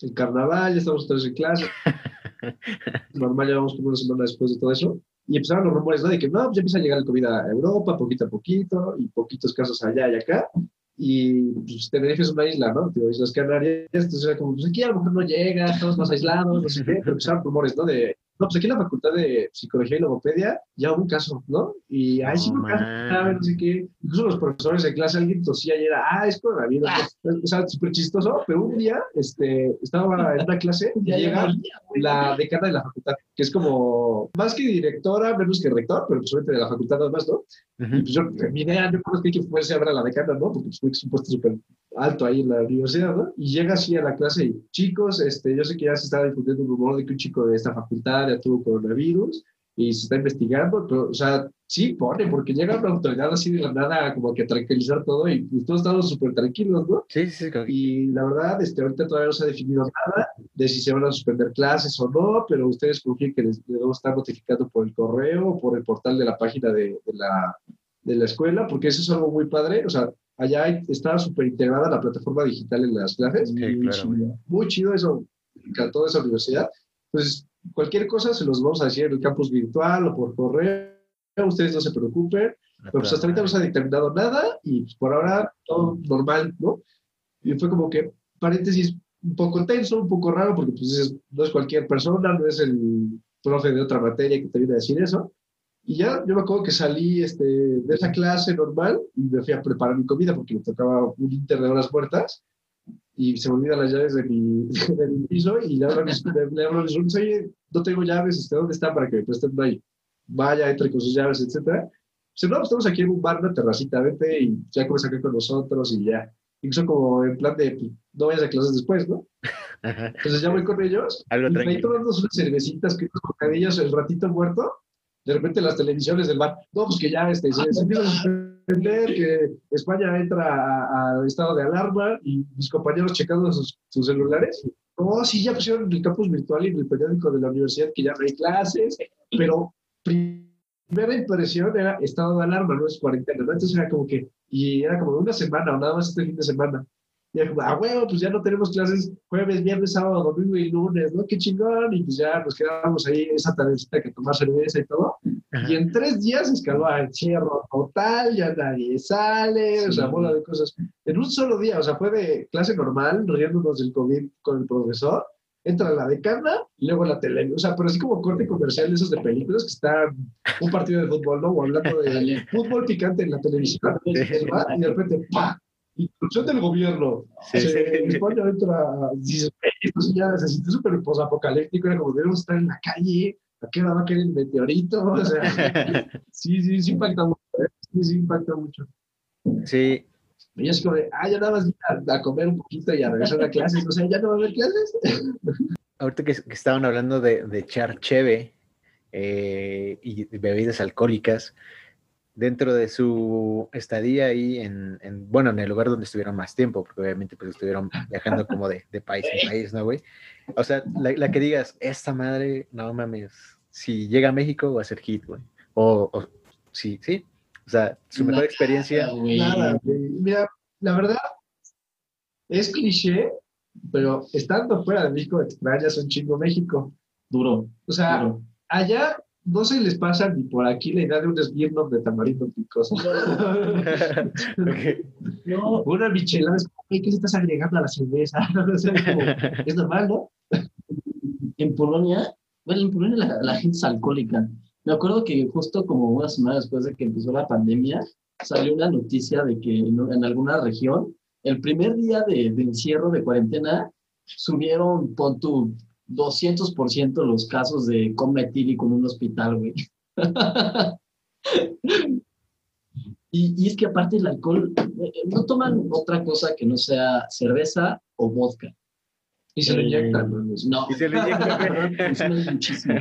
el carnaval, ya estábamos todos en clase. <laughs> Normal, llevamos como una semana después de todo eso. Y empezaron los rumores, ¿no? De que no, pues ya empieza a llegar el COVID a Europa, poquito a poquito, y poquitos casos allá y acá. Y pues Tenerife es una isla, ¿no? Digo, Islas Canarias. Entonces era como, pues aquí a lo mejor no llega, estamos más aislados, no sé qué. Pero empezaron rumores, ¿no? De, no, pues aquí en la Facultad de Psicología y Logopedia ya hubo un caso, ¿no? Y ahí sí No un caso man. grave, no sé qué. Incluso los profesores de clase, alguien tosía y era, ah, es coronavirus. O sea, súper chistoso, pero un día este, estaba en una clase y Ya llega la decana de la facultad, que es como más que directora, menos que rector, pero pues de la facultad nada más, ¿no? Y Ujú. pues yo, mi idea, yo conozco que fuese a ver a la decana, ¿no? Porque pues, es un puesto súper alto ahí en la universidad, ¿no? Y llega así a la clase y, chicos, este, yo sé que ya se estaba difundiendo un rumor de que un chico de esta facultad ya tuvo coronavirus y se está investigando, pero, o sea, sí pone, porque llega una autoridad así de la nada como que a tranquilizar todo y pues, todos estamos súper tranquilos, ¿no? Sí, sí, sí. Y la verdad, este, ahorita todavía no se ha definido nada de si se van a suspender clases o no, pero ustedes confíen que les debemos estar notificando por el correo o por el portal de la página de, de la, de la escuela, porque eso es algo muy padre, o sea, allá está súper integrada la plataforma digital en las clases. Sí, muy, claro, chido, muy chido eso, me encantó esa universidad. Pues cualquier cosa se los vamos a decir en el campus virtual o por correo, ustedes no se preocupen. Pero pues hasta ahorita no se ha dictaminado nada y pues, por ahora todo normal, ¿no? Y fue como que, paréntesis, un poco tenso, un poco raro, porque pues es- no es cualquier persona, no es el profe de otra materia que te viene a decir eso. Y ya, yo me acuerdo que salí este, de esa clase normal y me fui a preparar mi comida porque me tocaba un inter de horas muertas y se me olvidan las llaves de mi, <laughs> de mi piso y le hablo a mis, le, oye, no tengo llaves, este, ¿dónde están para que me presten? Y vaya, entre con sus llaves, etcétera. Dice, no, pues estamos aquí en un bar, una terracita, vete y ya comes acá con nosotros y ya. Incluso como en plan de, pues, no vayas a clases después, ¿no? Ajá. <laughs> Entonces ya voy con ellos. Algo y ahí tranquilo. tomando unas cervecitas, que unos bocadillos, el ratito muerto. De repente las televisiones del bar, no, pues que ya este, se, se suspender, que España entra a- estado de alarma y mis compañeros checando sus, sus celulares. No, sí, ya pusieron el campus virtual y en el periódico de la universidad que ya no hay clases, pero primera impresión era estado de alarma, no es cuarentena, ¿no? Entonces era como que, y era como una semana o nada más este fin de semana. Y como, ah, huevo, pues ya no tenemos clases jueves, viernes, sábado, domingo y lunes, ¿no? Qué chingón. Y pues ya nos quedábamos ahí esa tardecita que tomar cerveza y todo. Ajá. Y en tres días escaló a encierro total, ya nadie sale, o sea, bola de cosas. En un solo día, o sea, fue de clase normal, riéndonos del COVID con el profesor, entra la decana y luego la tele. O sea, pero así como corte comercial de esos de películas que están un partido de fútbol, ¿no? O hablando de <laughs> fútbol picante en la televisión, Sí. y de repente, ¡pah! Instrucción del gobierno. Sí, Se- sí. España entra, dices, entonces ya se sintió súper posapocalíptico, era como debemos estar en la calle, ¿a qué hora va a caer el meteorito? <laughs> O sea, sí, sí, sí impacta mucho, ¿eh? sí, sí impacta mucho. Sí, Y es como de, ah, ya nada más a, a comer un poquito y a regresar a clases, o sea, ya no va a haber clases. <laughs> ahorita que, que estaban hablando de, de echar cheve eh, y de bebidas alcohólicas, dentro de su estadía ahí en, en, bueno, en el lugar donde estuvieron más tiempo, porque obviamente pues estuvieron viajando como de, de país en país, ¿no, güey? O sea, la, la que digas, esta madre, no mames, si llega a México va a ser hit, güey. O, o sí, sí. O sea, su mejor experiencia. güey. Nada, güey. Mira, la verdad, es cliché, pero estando fuera de México extrañas un chingo México. Duro, O sea, duro. allá no se les pasa ni por aquí la idea de un Smirnoff de tamarindo picoso. <laughs> Ok. No, Una michelada es como, "Oye, ¿qué le estás agregando a la cerveza? <laughs> O sea, es, como, es normal, ¿no? <laughs> en Polonia, bueno, en Polonia la, la gente es alcohólica. Me acuerdo que justo como una semana después de que empezó la pandemia, salió una noticia de que en, en alguna región, el primer día de, de encierro de cuarentena, subieron, pon tu 200% los casos de etílico en un hospital, güey. <laughs> y, y es que aparte el alcohol, eh, no toman otra cosa que no sea cerveza o vodka. Y se lo Eh, inyectan, ¿no? Y se lo inyectan. <laughs> Muchísimo.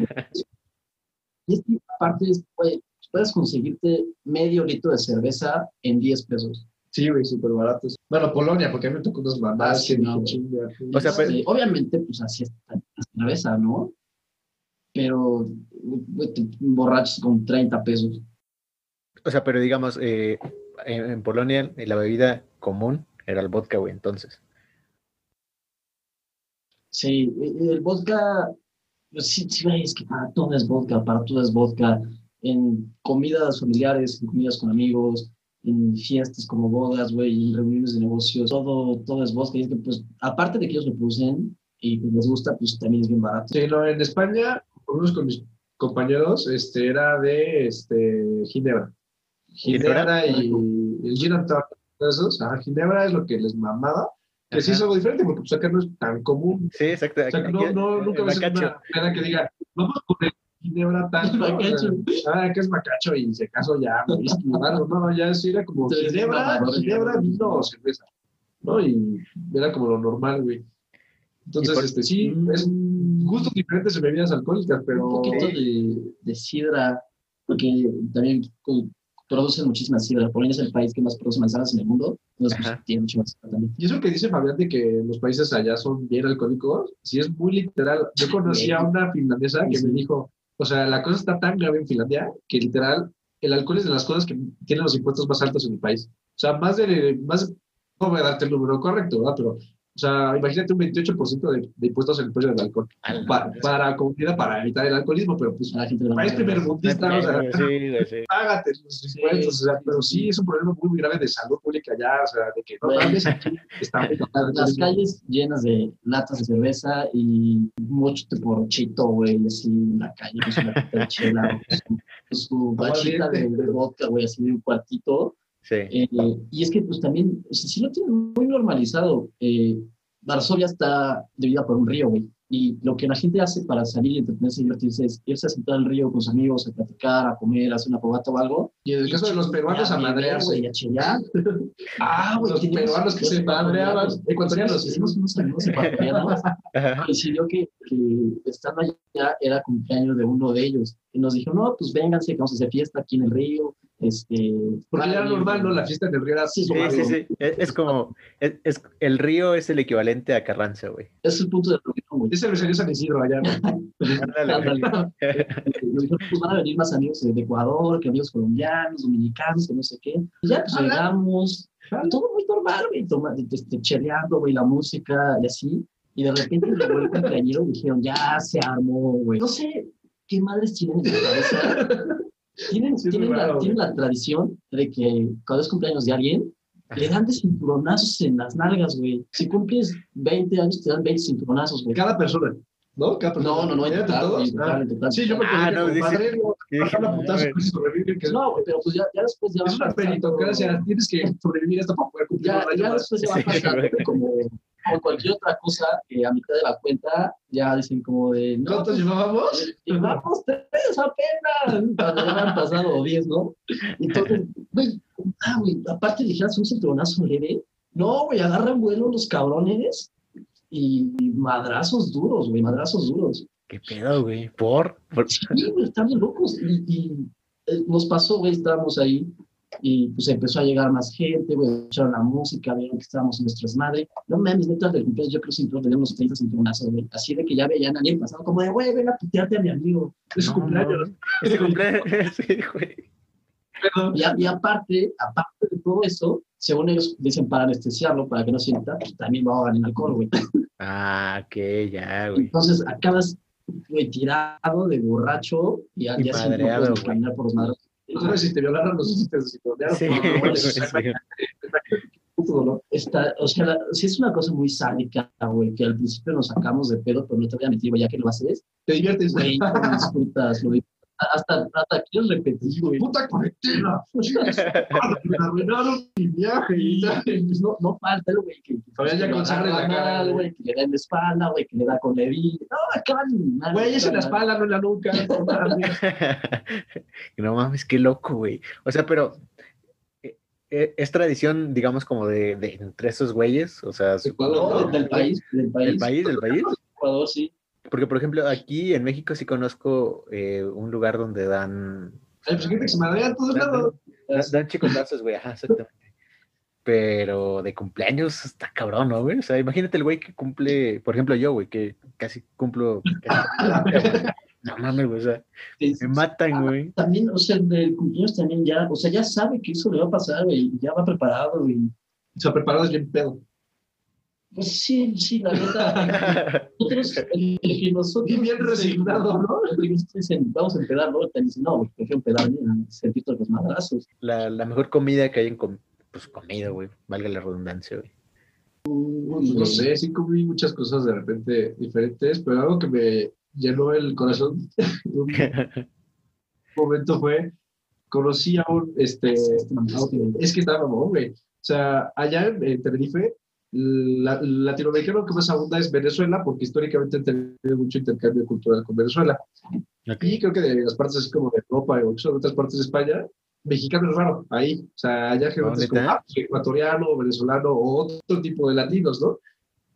Y es que aparte, güey, puedes conseguirte medio litro de cerveza en 10 pesos. Sí, güey, súper baratos. Bueno, Polonia, porque a mí me tocó unos Ah, mamás sí, que no. O sea, pues- Este, obviamente, pues así está la cerveza, ¿no? Pero güey, borrachos con 30 pesos. O sea, pero digamos, eh, en, en Polonia eh, la bebida común era el vodka, güey, entonces. Sí, y- y el vodka, pues, sí, sí, güey, es que para todo es vodka, para todo es vodka. En comidas familiares, en comidas con amigos, en fiestas como bodas, güey, en reuniones de negocios, todo, todo es vodka. Y es que, pues, aparte de que ellos lo producen y pues, les gusta, pues también es bien barato. Sí, no, en España, por lo menos con mis compañeros, este, era de este, Ginebra. ¿Ginebra? Ginebra y el gin esos, ajá, Ginebra es lo que les mamaba, que sí es algo diferente, porque pues acá no es tan común. Sí, exacto. O sea, aquí- no, aquí- no, nunca ves una peda que diga, vamos por el <laughs> Sea, Bacacho. ah, que es macacho y se casó ya, whisky, no, ya eso era como Ginebra, Ginebra, vino o cerveza, ¿no? Y era como lo normal, güey. Entonces, Y por- este, sí, Mm. es gustos diferentes en bebidas alcohólicas, pero... Un poquito de, de sidra, porque también co- producen muchísimas sidra. Polonia es el país que más produce manzanas en el mundo, entonces pues, tiene mucho más también. Y eso que dice Fabián de que los países allá son bien alcohólicos, sí es muy literal. Yo conocí a una finlandesa que Sí. me dijo, o sea, la cosa está tan grave en Finlandia que literal el alcohol es de las cosas que tienen los impuestos más altos en el país. O sea, más de, más, no voy a darte el número correcto, ¿verdad? Pero, o sea, imagínate un 28% de, de impuestos en el precio del alcohol. Pa- para, para evitar el alcoholismo, pero pues, la gente país o sea, Sí, sí. <laughs> págate los impuestos, o sea, pero sí es un problema muy, muy grave de salud pública allá, o sea, de que no mames, aquí está <laughs> Las calles llenas de latas de cerveza y mucho borrachito, güey, así en la calle, <laughs> con su chela, con su, con su bachita de, de vodka, güey, así de un cuartito. Sí. Eh, y es que, pues también, sea, sí lo tienen muy normalizado. Eh, Varsovia está dividida por un río, güey. Y lo que la gente hace para salir y entretenerse y divertirse es irse a sentar al río con sus amigos, a platicar, a comer, a hacer una fogata o algo. Y en el caso de los peruanos a madrearse. güey, a chillar. Ah, güey, Los peruanos que se madreaban, ecuatorianos. Hicimos unos amigos ecuatorianos. Coincidió que, que estando allá era cumpleaños de uno de ellos. Y nos dijo, no, pues vénganse, que vamos a hacer fiesta aquí en el río. Este, Porque era a normal, ¿no? La fiesta en el río era Sí, Sí, sí, sí. Es, es como, es, es- el río es el equivalente a Carranza, güey. Es el punto de reunión, güey. Es el vecindario San Isidro allá. ¿no? Ándale. Nos dijeron, pues van a venir más amigos de Ecuador, que amigos colombianos, dominicanos, que no sé qué. Y ya, pues llegamos, todo muy normal, güey, toma- este, cheleando, güey, la música y así. Y de repente llegó el cumpleañero y dijeron, ya se armó, güey. No sé qué madres tienen en la cabeza. <laughs> Tienen, Sí, tienen, la, tienen la tradición de que cuando es cumpleaños de alguien, le dan de cinturonazos en las nalgas, güey. Si cumples 20 años, te dan 20 cinturonazos, güey. Cada persona, ¿no? Cada persona. No, no, no, en ¿Era de total, todos? Ah. Sí, yo me Ah, acuerdo no, que dice- padre, bajar la putazo y sobrevivir, que No, güey, pero pues ya, ya después ya es una meritocracia, tienes que sobrevivir esto para poder cumplir Ya, ya después ya güey. como, como cualquier otra cosa, que a mitad de la cuenta ya dicen como de, no, ¿Cuántos pues, llevábamos? llevamos tres apenas, cuando ya han pasado diez, ¿no? Entonces, güey, ah, güey, aparte dijeras un cinturonazo leve, no, güey, agarran vuelo los cabrones y madrazos duros, güey, madrazos duros. ¿Qué pedo, güey? ¿Por? ¿Por? Sí, güey, están bien locos. Y, y, eh, nos pasó, güey, estábamos ahí y pues empezó a llegar más gente, güey, escucharon la música, vieron que estábamos en nuestras madres. No mames, neta, del cumpleaños yo creo que siempre teníamos 30 cinturonazos, güey. Así de que ya veían a alguien pasando como de, güey, ven a putearte a mi amigo. Es No, cumpleaños. no. Ese cumpleaños, <laughs> sí, güey. Pero, Y, a- y aparte, aparte de todo eso, según ellos dicen para anestesiarlo, para que no sienta, pues también lo hagan en alcohol, güey. Ah, ok, ya, güey. Entonces acabas, güey, tirado de borracho y al día siguiente caminar por los madres. ¿Cómo si te violaron los hiciste si te violaron? Sí, menos, sí. Está, o sea, sí es una cosa muy sádica, güey, que al principio nos sacamos de pedo, pero no te voy a mentir, güey, ya que lo haces, Te diviertes. güey, lo disfrutas, lo disfrutas. Hasta, hasta quieres repetir, güey. Puta cuarentena. <laughs> Me arruinaron mi viaje y. Pues no, no falta, güey, que, que, ya la cara, güey. le da en la espalda, güey, que le da con el No, mal. Güey, es en la espalda, no en la nuca. no mames. <laughs> no mames, qué loco, güey. O sea, pero eh, eh, es tradición, digamos, como de, de entre esos güeyes, o sea, su- Ecuador, No, del país, del país. del país, del país. Ecuador, sí. Porque, por ejemplo, aquí en México sí conozco eh, un lugar donde dan, Ay, pues gente que se madrea a todos lados. dan, dan chicotazos, güey, ajá, exactamente. Pero de cumpleaños está cabrón, ¿no, güey? O sea, imagínate el güey que cumple, por ejemplo, yo, güey, que casi cumplo. casi- <laughs> no mames, güey, o sea, Sí, me matan, güey. También, o sea, del cumpleaños también ya, o sea, ya sabe que eso le va a pasar, güey, ya va preparado, güey. O sea, preparado es bien pedo. Pues sí, sí, la neta. <laughs> Nosotros, el, el que nosotros. Y bien resignado, ¿no? <laughs> Dicen, vamos a empedar, ¿no? Te dicen, no, güey, prefiero empedarme a sentir todos los madrazos. La, la mejor comida que hayan com- pues, comido, güey, valga la redundancia, güey. Pues no sé, sí comí muchas cosas de repente diferentes, pero algo que me llenó el corazón <laughs> un momento fue, conocí a un, este, es que estaba mamón, güey. O sea, allá en, en Tenerife, la, latinoamericano que más abunda es Venezuela, porque históricamente han tenido mucho intercambio cultural con Venezuela. Ok. Y creo que de las partes así como de Europa o de otras partes de España, mexicano es raro, ahí. O sea, allá generalmente es como ah, pues, ecuatoriano, venezolano o otro tipo de latinos, ¿no?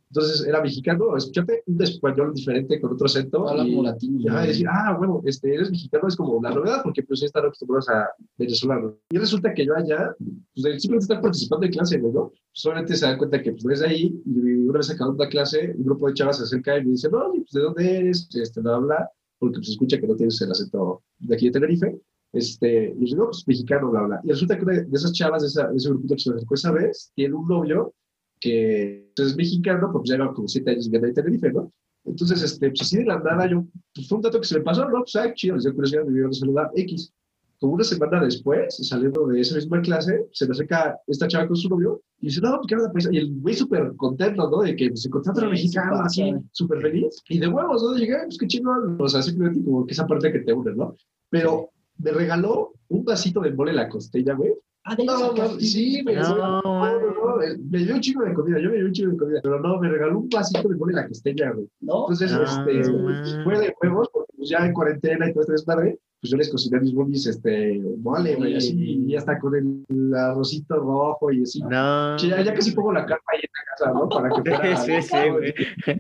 Entonces era mexicano, escúchate un español diferente con otro acento. Hablan y- como latino. y, güey. decir, ah, bueno, este, eres mexicano es como la novedad porque pues están acostumbrados a venezolanos. Y resulta que yo allá, pues simplemente estar participando en clase, ¿no? Pues obviamente se dan cuenta que pues eres de ahí y una vez acabando la clase, un grupo de chavas se acerca y me dice, no, pues de dónde eres, este, bla, bla, bla, porque pues escucha que no tienes el acento de aquí de Tenerife. Este, y yo digo, pues mexicano, bla, bla. Y resulta que una de esas chavas de, esa, de ese grupito que se acercó esa vez, tiene un novio que es mexicano, pues ya lleva como siete años viviendo en Tenerife, ¿no? Entonces, este, pues así de la nada, yo, pues fue un dato que se me pasó, ¿no? Pues, ay, chido, les dio curiosidad, me vieron saludar X. Como una semana después, saliendo de esa misma clase, se me acerca esta chava con su novio y dice, no, ¿qué onda, pues? Y el güey súper contento, ¿no? De que se encontró otra mexicana, así, súper feliz. Y de huevos, ¿no? Llegué, pues qué chido, o sea, simplemente como que esa parte que te une, ¿no? Pero me regaló un vasito de mole la costella, güey. Ah, No, sacaste. no, sí, me, No, no, me dio un chingo de comida, yo me dio un chingo de comida, pero no, me regaló un vasito de mole la costeña, güey. ¿No? Entonces, No, este, fue de huevos, porque pues ya en cuarentena y todo este desmadre, pues yo les cociné a mis boobies, este, mole, güey, así, y ya está con el arrocito rojo y así. No. Ya, ya casi pongo la carpa ahí en la casa, ¿no? Para que <laughs> fuera. Sí, sí, güey.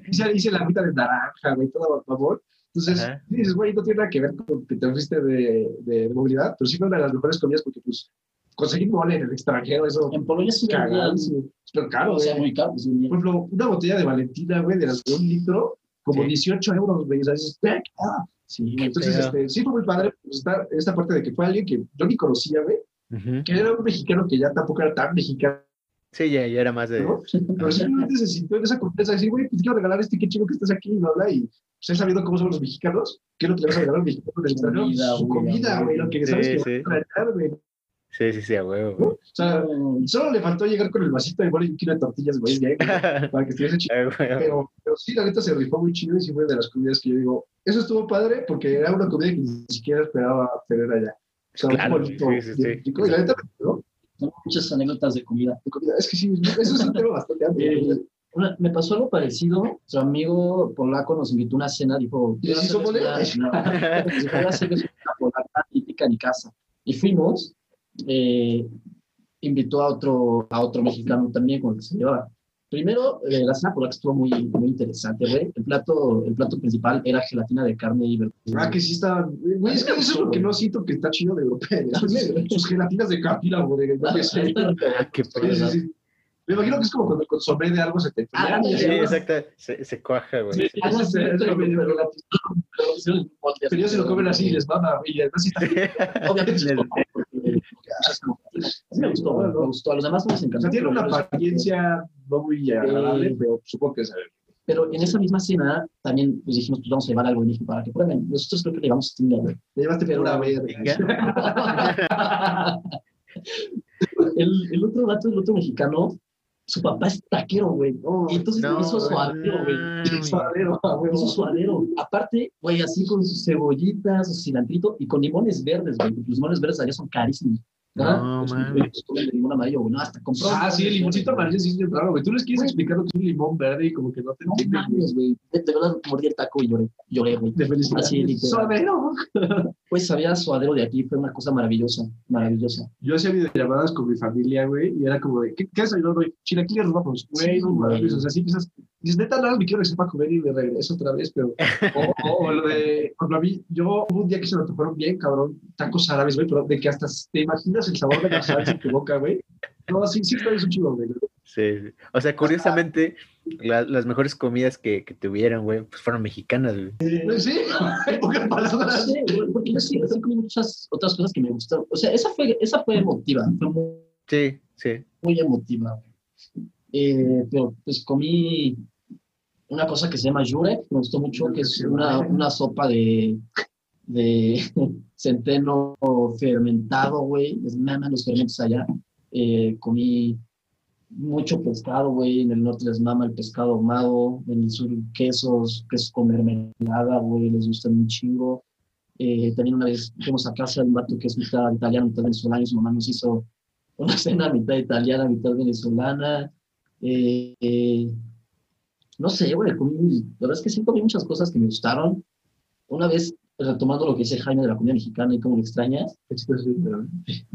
Hice, hice la mitad de naranja, güey, todo por favor. Entonces, Ajá. dices, güey, no tiene nada que ver con que te fuiste de, de, de movilidad, pero sí fue una de las mejores comidas porque, pues, conseguir mole en el extranjero, eso En Polonia sí. Pero caro, o sea, güey. muy caro. pues. Por ejemplo, una botella de Valentina, güey, de las de un litro, como Sí. 18 euros, güey. O sea, dices, "Ve, ah". Sí, Entonces, este, sí fue muy padre pues, esta, esta parte de que fue alguien que yo ni conocía, güey, que era un mexicano que ya tampoco era tan mexicano, Sí, ya, ya era más de. ¿no? Pero simplemente se sintió en esa confianza, de decir, güey, pues quiero regalar este, qué chido que estás aquí, ¿no? ¿verdad? Y pues he sabido cómo son los mexicanos, ¿qué es lo que le vas a regalar al mexicano en el extranjero? Su comida, güey, lo que Sí, sabes que sí. va a traer, güey, ¿no? Sí, sí, sí, a huevo. O sea, solo le faltó llegar con el vasito de y un kilo de tortillas, güey, <laughs> para que estuviese chido. Pero, pero sí, la neta se rifó muy chido y sí fue de las comidas que yo digo, eso estuvo padre porque era una comida que ni siquiera esperaba tener allá. O sea, Claro, un bonito, sí, sí, sí. rico, y la neta, ¿no? tengo muchas anécdotas de comida. De comida, es que sí, eso es un tema bastante amplio. <laughs> Eh, una- me pasó algo parecido. Su amigo polaco nos invitó a una cena. Dijo: ¿Y mole? No, pues, voy a hacer <laughs> una polaca típica en mi casa. Y fuimos. Eh, invitó a otro, a otro mexicano también con el que se llevaba. Primero, eh, la cena polaca estuvo muy, muy interesante, güey. El plato, el plato principal era gelatina de carne y verduras. Ah, que sí está. Güey, es que eso es lo que no siento que está chido de europea. <laughs> Sus gelatinas de cartílago, de no sé. Ah, qué pedo. sí. Me imagino que es como cuando el consomé de algo se te Ah, enfría. Sí, Sí, exacto. Se, se cuaja, güey. Sí, Ah, sí, sí, pero- ellos se lo comen así y les mama. Y además sí está Obviamente, <laughs> Les- porque- porque asco. Me gustó, me gustó. A los demás no les O encantó. sea, tiene una apariencia no muy agradable, pero supongo que es. Pero en esa misma cena también pues, dijimos, pues vamos a llevar algo de México para que prueben. Nosotros creo que le llevamos Tinder, güey. Le llevaste Pero- pura verga. <laughs> El, el otro vato, el otro mexicano, su papá es taquero, güey. Oh, Y entonces No, hizo suadero, güey. suadero, güey. Hizo suadero. Aparte, güey, así con sus cebollitas, su cilantrito y con limones verdes, güey. Los limones verdes allá son carísimos. No, Los mames. güeyes comen de limón amarillo, güey. No, hasta compró. Ah, sí, el limoncito amarillo sí es bien raro, güey. Tú les quieres explicar lo que es un limón verde y como que no te No güey. mames, güey. De verdad mordí el taco y lloré. Lloré, güey. De felicidad. Así, literal. Pues sabía suadero de aquí, fue una cosa maravillosa, maravillosa. Yo hacía videollamadas con mi familia, güey, y era como de, ¿qué, qué desayunó, güey? Chilaquiles rojos, güey, no mames, o sea, sí piensas, dices, neta, me quiero que sepa comer y me regreso otra vez, pero, o, o- o lo de, ejemplo, a mí, yo, hubo un día que se me antojaron bien, cabrón, tacos árabes, güey, pero de que hasta te imaginas el sabor de la salsa en tu boca, güey. No, sí, sí, es un chido, güey. Sí, sí. O sea, curiosamente, la- las mejores comidas que, que tuvieron, güey, pues fueron mexicanas, güey. Sí, <laughs> en pocas No palabras. sé, güey, porque yo sí, sí comí muchas otras cosas que me gustaron. O sea, esa fue, esa fue emotiva, fue muy, Sí, sí. muy emotiva. güey. Eh, pero pues comí una cosa que se llama jurek, me gustó mucho, que es una, una sopa de, de <laughs> centeno fermentado, güey. Les maman los fermentos allá. Eh, comí mucho pescado, güey. En el norte les mama el pescado ahumado. En el sur, quesos, quesos con mermelada, güey. Les gusta un chingo. Eh, también una vez fuimos a casa de un vato que es mitad italiano, mitad venezolano, y su mamá nos hizo una cena mitad italiana, mitad venezolana. Eh, eh, no sé, güey, la verdad es que sí comí muchas cosas que me gustaron. Una vez retomando lo que dice Jaime de la comida mexicana y cómo lo extrañas, Es que sí, pero-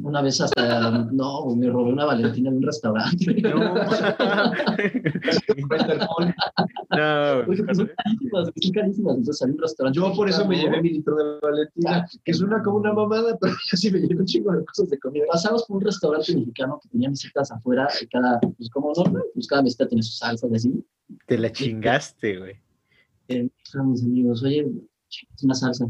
una vez hasta, no, me robé una Valentina en un restaurante. <laughs> No, <laughs> no, Porque pues, son carísimas, son carísimas. Entonces, un restaurante. Yo por eso me llevé mi litro de Valentina, que suena como una mamada, <laughs> pero yo sí me llevé un chingo de cosas de comida. Pasamos por un restaurante mexicano que tenía mesitas afuera, y cada, pues como normal, pues cada mesita tenía sus salsas y así. te la chingaste, güey. Eh, a mis amigos, oye, es una salsa.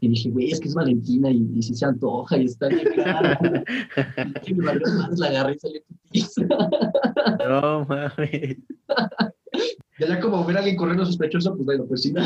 Y dije, güey, es que es Valentina y, y si se antoja y está bien cara. <laughs> y me valió más, la agarré y salió putiza. No mames. <laughs> Y allá como ver a alguien corriendo sospechoso, pues bueno, pues sí. <laughs>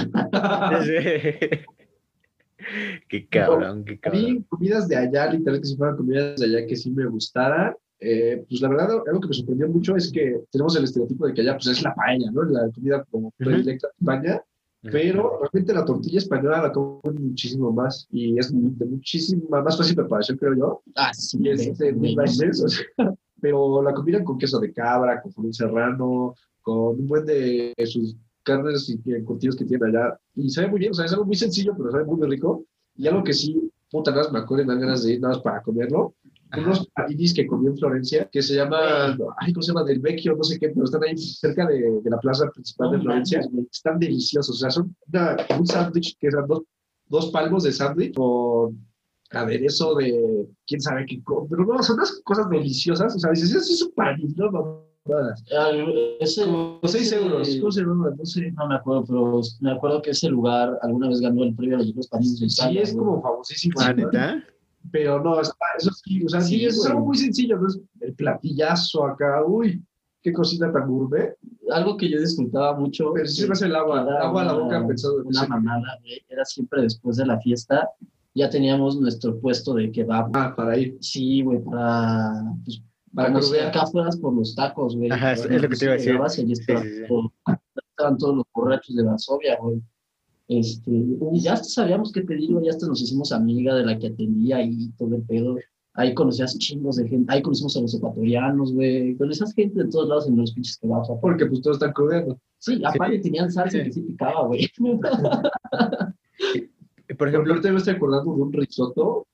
Qué cabrón, qué A cabrón. mí, comidas de allá, literal, que si fueran comidas de allá que sí me gustaran, eh, pues la verdad, algo que me sorprendió mucho es que tenemos el estereotipo de que allá, pues es la paella, ¿no? La comida como predilecta de España, pero realmente la tortilla española la como muchísimo más y es de muchísima más fácil preparación, creo yo. Ah, sí, Y es de mil veces, <laughs> o sea, pero la combinan con queso de cabra, con un serrano, con un buen de sus carnes y encurtidos que tienen allá. Y sabe muy bien, o sea, es algo muy sencillo, pero sabe muy, muy rico. Y algo que sí, puta, nada más me acuerdo ganas de ir nada más para comerlo. Ajá. Unos paninis que comí en Florencia, que se llama, ay, ¿cómo se llama? Del Vecchio, no sé qué, pero están ahí cerca de, de la plaza principal de No Florencia. Están deliciosos, o sea, son una- un sándwich que eran dos, dos palmos de sándwich con aderezo de quién sabe qué, pero no, son unas cosas deliciosas, o sea, dices, eso es un panis, no mamadas. Ah, ese, Como 6 ese- euros, ¿cómo se llama? No sé. No me acuerdo, pero me acuerdo que ese lugar alguna vez ganó el premio a los mejores panines de Sí, es como famosísimo. Ah, ¿no? ¿neta? Pero no, está- eso sí, o sea, sí, Sí, es algo muy sencillo, ¿no? Es el platillazo acá, uy, qué cocina tan gourmet. Algo que yo disfrutaba mucho. Pero sí se me hace el agua, que agua a la una- boca pensando en Una eso. mamada, güey. Era siempre después de la fiesta. Ya teníamos nuestro puesto de kebab. Ah, para ir. Sí, güey, para. Pues, Para si crudear. acá fueras por los tacos, güey. Ajá, es- Bueno, es lo que te iba a decir. llegabas y allí estaban, Sí, sí, sí. todo- estaban todos los borrachos de Varsovia, güey. Este, y ya hasta sabíamos qué pedir, ya hasta nos hicimos amiga de la que atendía y todo el pedo. Ahí conocías chingos de gente, ahí conocimos a los ecuatorianos, güey. Conocías gente de todos lados en los pinches kebabs. aparte. Porque pues todos están crudeando. Sí, aparte tenían salsa que sí picaba, güey. <laughs> Por ejemplo, ahorita me estoy acordando de un risotto,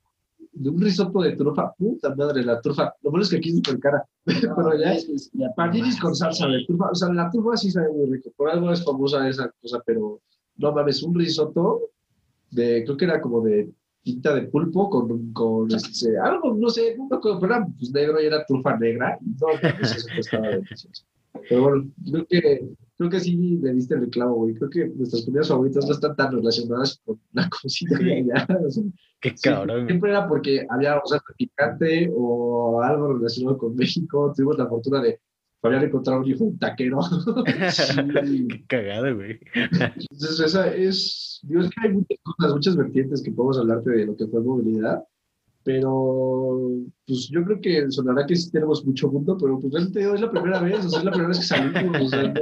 de un risotto de trufa, puta madre, la trufa. Lo bueno es que aquí es súper cara, <laughs> pero allá es es ya- con salsa de trufa. O sea, la trufa sí sabe muy rico. Por algo es famosa esa cosa, pero no mames, un risotto de, creo que era como de tinta de pulpo con, con este, algo, no sé, no me acuerdo, pero era pues, negro y era trufa negra. No, mames, eso estaba delicioso. Pero bueno, creo que, creo que sí le diste el clavo, güey. Creo que nuestras comidas favoritas no están tan relacionadas con la cocina allá. O sea, qué sí, cabrón. siempre era porque había o sea, picante o algo relacionado con México. Tuvimos la fortuna de habían encontrado un hijo un taquero. <laughs> qué cagado, güey. Entonces, esa es, digo, es que hay muchas cosas, muchas vertientes que podemos hablarte de lo que fue movilidad, pero pues yo creo que sonará que sí tenemos mucho mundo, pero pues es la primera vez, o sea, es la primera vez que salimos, o sea, no,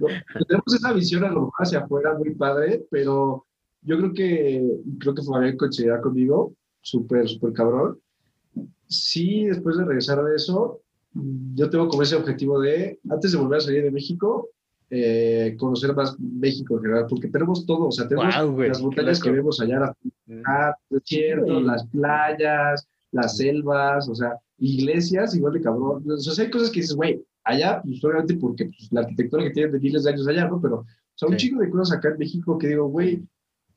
no- tenemos esa visión a lo mejor hacia afuera muy padre, pero yo creo que, creo que Fabián coincidirá conmigo, súper, súper cabrón. Sí, después de regresar de eso, yo tengo como ese objetivo de, antes de volver a salir de México, eh, conocer más México en general, porque tenemos todo, o sea, tenemos güey, las montañas que vemos allá, las ah, desiertos, las playas, las selvas, o sea, iglesias, igual de cabrón. O sea, hay cosas que dices, güey, allá, pues obviamente porque pues, la arquitectura que tienen de miles de años allá, ¿no? Pero, o sea, un Sí. chingo de cosas acá en México que digo, güey,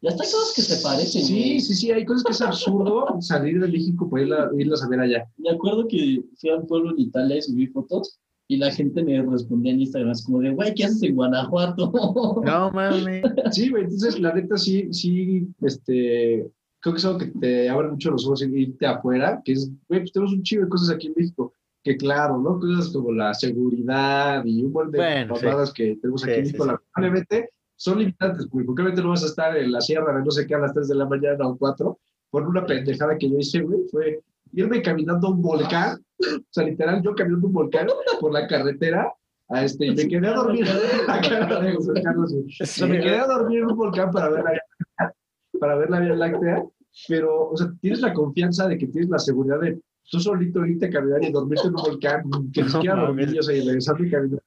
Y hasta hay cosas que se parecen, sí, güey. sí, sí, hay cosas que es absurdo <laughs> salir de México para irla- irlas a ver allá. Me acuerdo que fui a un pueblo en Italia y subí fotos y la gente me respondía en Instagram, es como de, güey, ¿qué haces en Guanajuato? <laughs> No mames. Sí, güey, entonces la neta sí, sí, este, creo que es algo que te abre mucho los ojos irte afuera, que es, güey, pues tenemos un chingo de cosas aquí en México, que claro, ¿no? Cosas como la seguridad y un montón de Bueno, sí. que tenemos aquí Sí, en México, sí. lamentablemente son limitantes, güey, porque obviamente no vas a estar en la sierra de no sé qué a las 3 de la mañana o 4, por una pendejada que yo hice, güey, fue irme caminando a un volcán, o sea, literal, yo caminando un volcán por la carretera, a este, y me quedé a dormir. <laughs> La cara de José Carlos, güey. O sea, me quedé a dormir en un volcán para ver la, para ver la Vía Láctea, pero, o sea, tienes la confianza de que tienes la seguridad de tú solito irte a caminar y dormirte en un volcán, que ni No siquiera dormir, o sea, y regresando y caminando.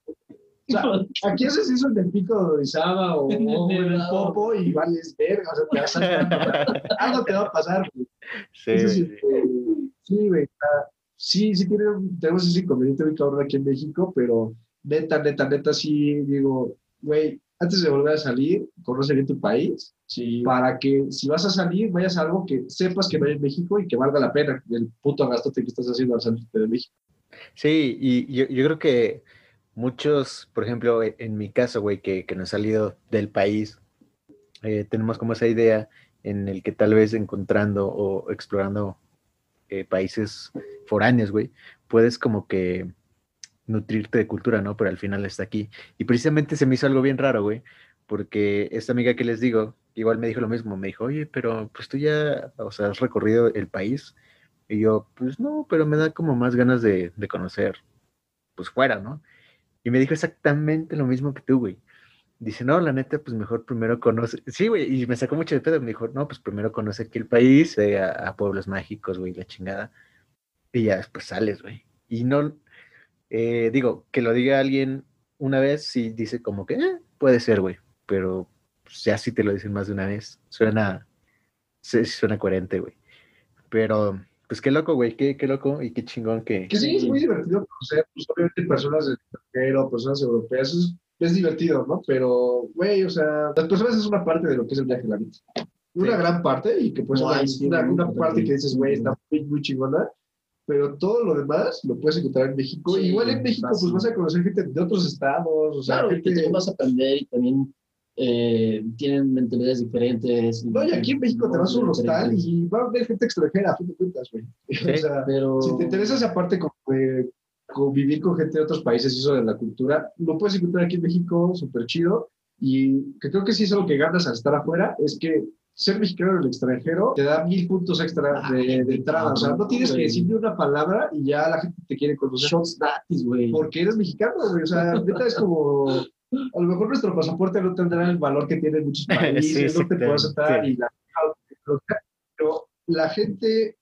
Sea, aquí haces eso en el pico de Orizaba o, o en el Popo y vales verga, o sea, te vas a... <laughs> Algo te va a pasar, güey. Sí, Eso sí, güey. sí, güey. Sí, sí tiene, tenemos ese inconveniente cabrón aquí en México, pero neta, neta, neta, sí digo, güey, antes de volver a salir, conoce bien tu país, Sí. para que si vas a salir, vayas a algo que sepas que no hay en México y que valga la pena el puto gastote que estás haciendo al salirte de México. Sí, y yo, yo creo que muchos, por ejemplo, e- en mi caso, güey, que, que no he salido del país, eh, tenemos como esa idea en el que tal vez encontrando o explorando eh, países foráneos, güey, puedes como que nutrirte de cultura, ¿no? Pero al final está aquí. Y precisamente se me hizo algo bien raro, güey, porque esta amiga que les digo, igual me dijo lo mismo, me dijo, oye, pero pues tú ya, o sea, has recorrido el país. Y yo, pues no, pero me da como más ganas de conocer, pues fuera, ¿no? Y me dijo exactamente lo mismo que tú, güey. Dice, no, la neta, pues mejor primero conoce. Sí, güey, y me sacó mucho de pedo. Me dijo, no, pues primero conoce aquí el país, eh, a, pueblos mágicos, güey, la chingada. Y ya después sales, güey. Y no, eh, digo, que lo diga alguien una vez, sí dice como que, eh, puede ser, güey. Pero pues, ya si te lo dicen más de una vez, suena, sí, suena coherente, güey. Pero, pues qué loco, güey, qué, qué loco y qué chingón que... Que sí, es muy divertido conocer, pues obviamente personas del extranjero, personas europeas, eso es, es divertido, ¿no? Pero, güey, o sea, las personas es una parte de lo que es el viaje, la neta. Una Sí. gran parte, y que pues No, una, sí, una, una parte que dices, güey, está muy, muy chingona, pero todo lo demás lo puedes encontrar en México. Sí, Igual en México, fácil. pues vas a conocer gente de otros estados, o sea, Claro, que gente... también vas a aprender y también eh, tienen mentalidades diferentes. No, y aquí en México te vas a un hostal y va a haber gente extranjera, a fin de cuentas, güey. <laughs> O sea, Pero... Si te interesa esa parte como de convivir con gente de otros países y eso de la cultura, lo puedes encontrar aquí en México, súper chido. Y que creo que sí es algo que ganas al estar afuera, es que ser mexicano en el extranjero te da mil puntos extra de, de entrada. O sea, no tienes que decir ni una palabra y ya la gente te quiere conocer Shots gratis, güey. porque eres mexicano, güey. O sea, neta es como. A lo mejor nuestro pasaporte no tendrá el valor que tiene en muchos <laughs> países, Sí, no te sí, puedes entrar sí. y la. Pero la gente,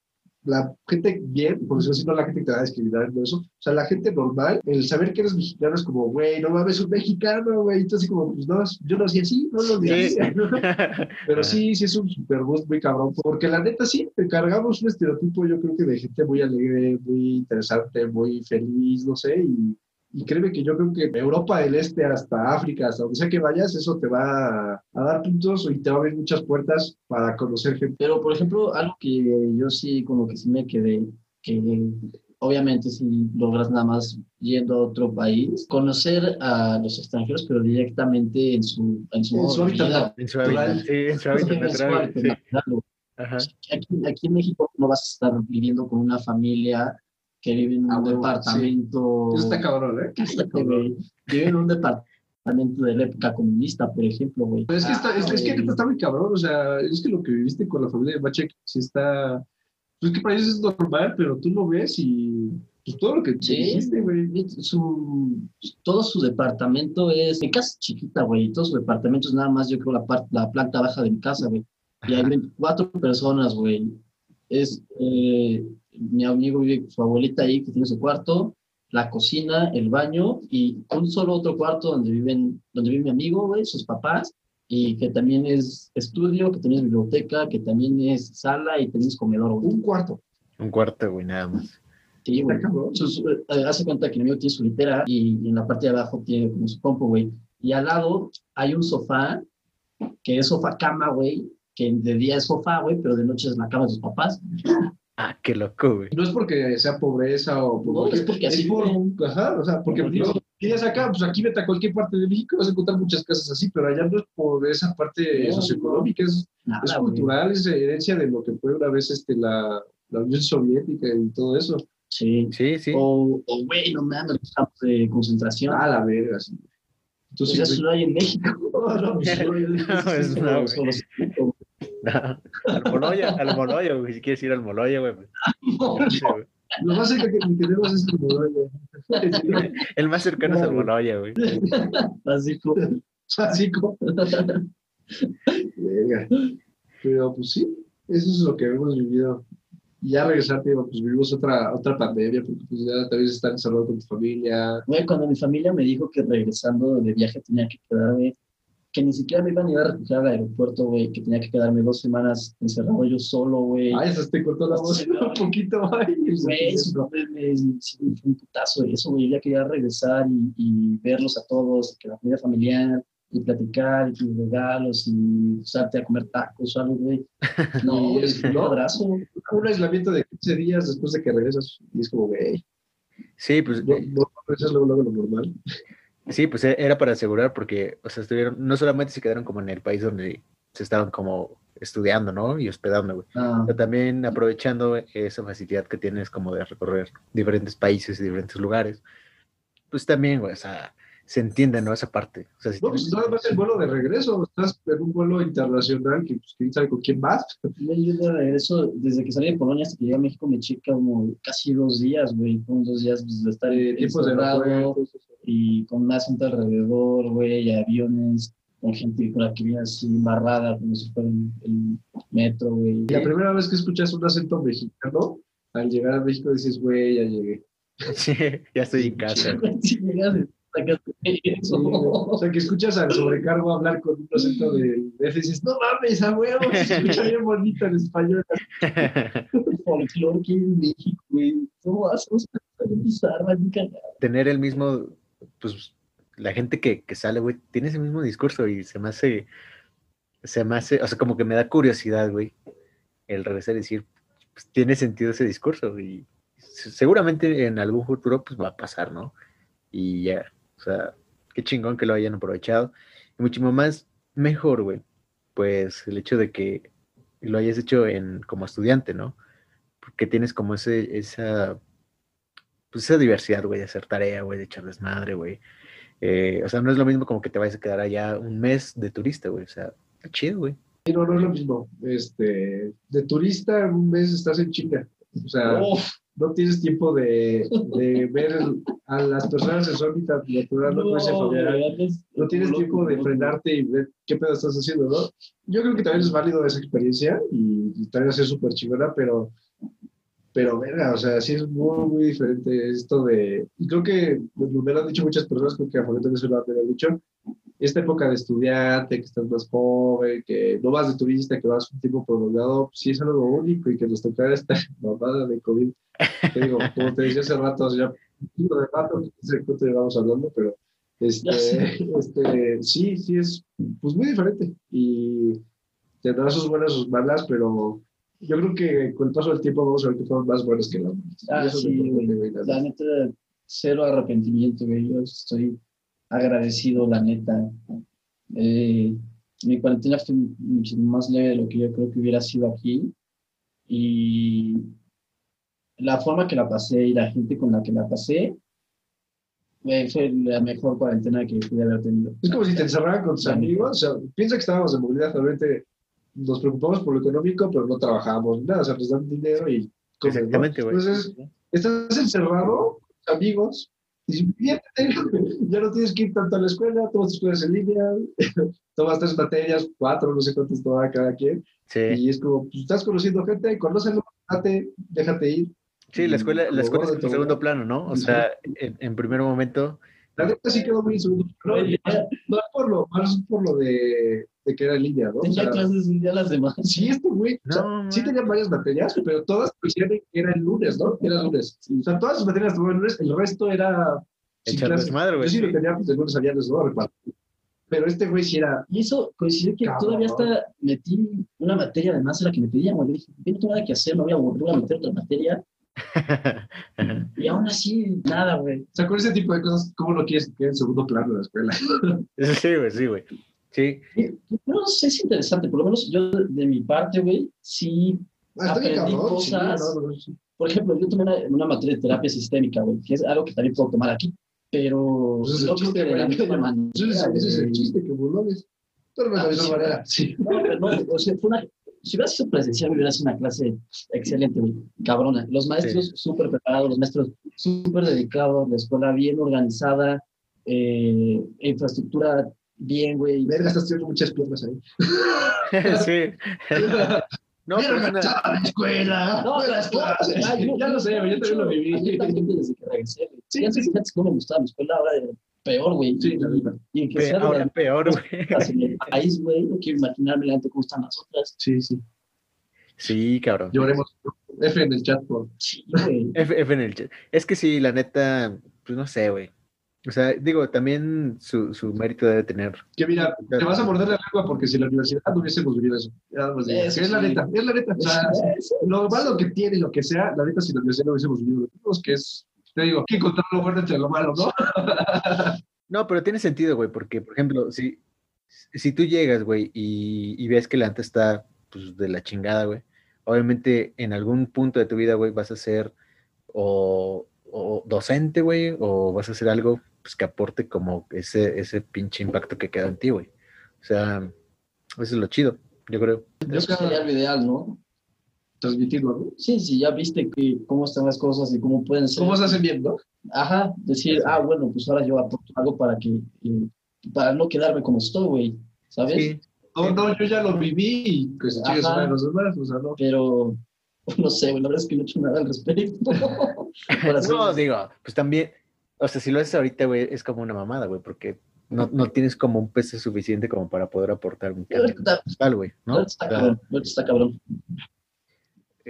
la gente bien, por decirlo así, no la gente que te va a discriminar, no eso. O sea, la gente normal, el saber que eres mexicano es como, güey, no mames, un mexicano, güey. Entonces, como, pues no, yo nací así, no lo Sí. nací. <laughs> Pero sí, sí es un super boost muy cabrón, porque la neta sí, te cargamos un estereotipo, yo creo que de gente muy alegre, muy interesante, muy feliz, no sé, y, y créeme que yo creo que de Europa del Este hasta África, hasta donde sea que vayas, eso te va a, a dar puntos y te va a abrir muchas puertas para conocer gente. Pero, por ejemplo, algo que yo sí, como que sí me quedé, que obviamente si logras nada más yendo a otro país, conocer a los extranjeros, pero directamente en su, en su, En su hábitat vida. En su hábitat, sí, en su hábitat natural, sí. natural, aquí en México no vas a estar viviendo con una familia que vive en un Ah, departamento. Eso está cabrón, ¿eh? Cállate, güey. Vive en un departamento de la época comunista, por ejemplo, güey. Pero es que, está, es, es que Ah, está muy cabrón, o sea, es que lo que viviste con la familia de Machek sí está... Pues que para ellos es normal, pero tú lo ves y pues todo lo que Sí, güey. su, todo su departamento es. Mi casa es chiquita, güey. Todo su departamento es nada más, yo creo, la, parte, la planta baja de mi casa, güey. Y hay 24 personas, güey. Es. eh, mi amigo vive con su abuelita ahí, que tiene su cuarto, la cocina, el baño y un solo otro cuarto donde viven, donde vive mi amigo, güey, sus papás. Y que también es estudio, que también es biblioteca, que también es sala y también es comedor, güey. Un cuarto. Un cuarto, güey, nada más. Sí, güey. Sus- eh, hace cuenta que mi amigo tiene su litera y en la parte de abajo tiene como su compo, güey. Y al lado hay un sofá, que es sofá cama, güey, que de día es sofá, güey, pero de noche es la cama de sus papás. Ah, qué loco, güey. No es porque sea pobreza o No, es porque así por, ajá, o sea, porque Por vienes acá, pues aquí vete a cualquier parte de México, vas a encontrar muchas casas así, pero allá no es por esa parte No, socioeconómica, es, Nada, es güey. cultural, es herencia de lo que fue una vez este, la, la Unión Soviética y todo eso. Sí. Sí, sí. O, o, güey, no mames, los campos de concentración. A la verga, sí. Pues Entonces, eso no hay en México. <laughs> No, no, <laughs> no, no, No, <laughs> al Moloya, al Moloya, güey. Si quieres ir al Moloya, güey. pues, <laughs> güey. lo más cerca que tenemos es el modelo. <laughs> El más cercano es al Moloya, güey. Así como. Verga. Pero pues sí, eso es lo que hemos vivido Y ya regresar, te digo, pues vivimos otra, otra pandemia, porque pues ya también estar encerrado con tu familia. Güey, cuando mi familia me dijo que regresando de viaje tenía que quedarme, que ni siquiera me iban a ir a recoger al aeropuerto, güey, que tenía que quedarme dos semanas encerrado yo solo, güey. Ay, eso te cortó la voz Sí, <laughs> un poquito, ay. Güey, eso me, me- sí, me fue un putazo, güey. Eso, güey, yo ya quería regresar y, y verlos a todos, que la familia familiar, y platicar, y tus regalos, y usarte a comer tacos o algo, güey. <laughs> No, güey, es- un ¿no? abrazo. Un aislamiento de 15 días después de que regresas. Y es como, güey, Sí, pues no, eh, no regresas luego, luego lo normal. Sí, pues e- era para asegurar porque, o sea, estuvieron, no solamente se quedaron como en el país donde se estaban como estudiando, ¿no? Y hospedando, güey. Ah, Pero también aprovechando esa facilidad que tienes como de recorrer diferentes países y diferentes lugares. Pues también, güey, o sea, se entiende, ¿no? Esa parte. O sea, si No, pues tienes- el vuelo de regreso. Estás en un vuelo internacional que, pues, quién sabe con quién vas. yo de regreso, desde que salí de Polonia hasta que llegué a México, me checa como casi dos días, güey. Fueron dos días pues, de estar Eh, de encerrado aeropuertos. Y con más gente alrededor, güey, aviones, con gente con la que viene así embarrada, como si fuera el, el metro, güey. Y la primera vez que escuchas un acento mexicano, al llegar a México dices, güey, ya llegué. <laughs> Sí, ya estoy en casa. Sí, llegas eso. Sí, o sea, que escuchas al sobrecargo hablar con un acento de de F y dices, no mames, a huevo, se escucha bien bonito en español. <laughs> folclore que hay en México, güey. ¿Cómo hacemos para bizarra, bien cagada? Tener el mismo, pues, la gente que, que sale, güey, tiene ese mismo discurso y se me hace, se me hace, o sea, como que me da curiosidad, güey, el regresar y decir, pues, tiene sentido ese discurso y se- seguramente en algún futuro, pues, va a pasar, ¿no? Y ya, o sea, qué chingón que lo hayan aprovechado. Y muchísimo más mejor, güey, pues, el hecho de que lo hayas hecho en, como estudiante, ¿no? Porque tienes como ese, esa, pues esa diversidad, güey, de hacer tarea, güey, de echar desmadre, güey. Eh, o sea, no es lo mismo como que te vayas a quedar allá un mes de turista, güey. O sea, está chido, güey. No, no es lo mismo. Este, de turista, un mes estás en chinga. O sea, no tienes tiempo de, de ver el- a las personas en su hábitat natural, no, puedes güey, andas- no tienes tiempo de frenarte y ver qué pedo estás haciendo, ¿no? Yo creo que también es válido esa experiencia y, y también hacer súper chingona, pero, pero, verga, o sea, sí es muy, muy diferente esto de, y creo que me lo han dicho muchas personas, creo que a Juan también se lo han dicho, esta época de estudiante, que estás más joven, que no vas de turista, que vas un tiempo prolongado, sí es algo único y que nos tocara esta mamada de COVID. Te digo, como te decía hace rato, o sea, ya un de rato, no sé cuánto llevamos hablando, pero este, este, sí, sí es pues muy diferente y tendrá sus buenas, sus malas, pero yo creo que con el paso del tiempo vamos a ver que fueron más buenas que las malas. Ah, eso sí, güey. la neta, cero arrepentimiento, güey. Yo estoy agradecido, la neta. Eh, mi cuarentena fue muchísimo más leve de lo que yo creo que hubiera sido aquí. Y la forma que la pasé y la gente con la que la pasé, güey, fue la mejor cuarentena que pude haber tenido. Es como si te encerraran con tus amigos. O sea, piensa que estábamos en movilidad, realmente nos preocupamos por lo económico, pero no trabajábamos ni nada. O sea, nos dan dinero y comes, ¿no? Exactamente, güey. Entonces, estás encerrado, amigos, y diviértete. ya no tienes que ir tanto a la escuela, tomas tus clases en línea, <laughs> tomas tres materias, cuatro, no sé cuántas toma cada quien. Sí, Y es como, pues, estás conociendo gente, conócelo, date, déjate ir. sí, la escuela, la escuela es en segundo plano, ¿no? O sea, en, en primer momento, La neta sí quedó muy en segundo plano, Güey, más, más por lo, más por lo de, de que era línea, ¿no? O Tenía sea, clases un día a las demás. Sí, este güey, o sea, No, sí man. tenían varias materias, pero todas coincidían en que era el lunes, ¿no? Era el lunes. O sea, todas sus materias estaban el lunes, el resto era sin echar desmadre, Yo güey. sí lo tenía pues, de lunes a viernes, ¿no? Pero este güey sí era, Y eso coincidió que Cabrón. todavía hasta metí una materia además a la que me pedían, güey. Yo dije, "Yo no tengo nada que hacer, me voy a voy a meter otra materia. <laughs> Y aún así, nada, güey. o sea, con ese tipo de cosas, ¿cómo lo quieres que quede en segundo plano de la escuela? Sí, güey, sí, güey. Sí, No sé, es interesante, por lo menos yo de mi parte, güey, sí. Ah, está bien Aprendí cabrón, sí, cosas. no, no, sí. Por ejemplo, yo tomé una, una materia de terapia sistémica, güey, que es algo que también puedo tomar aquí. Pero Pues ese es el no creo chiste, que de la güey. misma manera. Ese es, el chiste, que burlones. Pero no es Ah, sí. manera. Sí. No, pero no, o sea, fue una, si hubiera sido presencial, hubiera sido una clase excelente, güey, cabrona. Los maestros súper preparados, los maestros súper dedicados, la escuela bien organizada, eh, infraestructura bien, güey. Verga, estás teniendo muchas piernas ahí. <laughs> sí. <laughs> No, pero es una- regresar a la escuela. No, a las no, clases. ah, yo- ya lo sé, yo también lo viví. también desde que regresé. Sí, Sí, antes, sí. antes no me gustaba la escuela, ahora peor, güey. Sí, y, y que Pe- sea ahora la- peor, güey. <laughs> en el país, güey, no quiero imaginarme la cómo están las otras. Sí, sí. Sí, cabrón. Lloremos. F en el chat por. Sí, güey. <laughs> F, F en el chat. Es que sí, la neta, pues no sé, güey. O sea, digo, también su, su mérito debe tener. Que mira, te vas a morder la lengua porque si la universidad no hubiésemos vivido eso. Que es la neta, es la neta. O sea, lo malo que tiene y lo que sea, la neta, si la universidad no hubiésemos vivido que es, te digo, que encontrar lo bueno entre lo malo, ¿no? <laughs> No, pero tiene sentido, güey, porque, por ejemplo, si, si tú llegas, güey, y, y ves que la neta está, pues, de la chingada, güey, obviamente en algún punto de tu vida, güey, vas a ser o, o docente, güey, o vas a hacer algo, pues, que aporte como ese, ese pinche impacto que queda en ti, güey. O sea, eso es lo chido, yo creo. Eso sería lo ideal, ¿no? Transmitirlo, ¿no? Sí, sí, ya viste que cómo están las cosas y cómo pueden ser. ¿Cómo se hacen bien, no? Ajá, decir, ah, bueno, pues ahora yo aporto algo para que, eh, para no quedarme como estoy, güey, ¿sabes? Sí, No, no, yo ya lo viví y pues Ajá. madre los demás, o sea, no. Pero, <laughs> no sé, güey, la verdad es que no he hecho nada al respecto. <laughs> No, digo, pues también, o sea, si lo haces ahorita, güey, es como una mamada, güey, porque no, no tienes como un peso suficiente como para poder aportar un cambio güey, ¿no? ahorita está O sea, cabrón, ahorita está cabrón.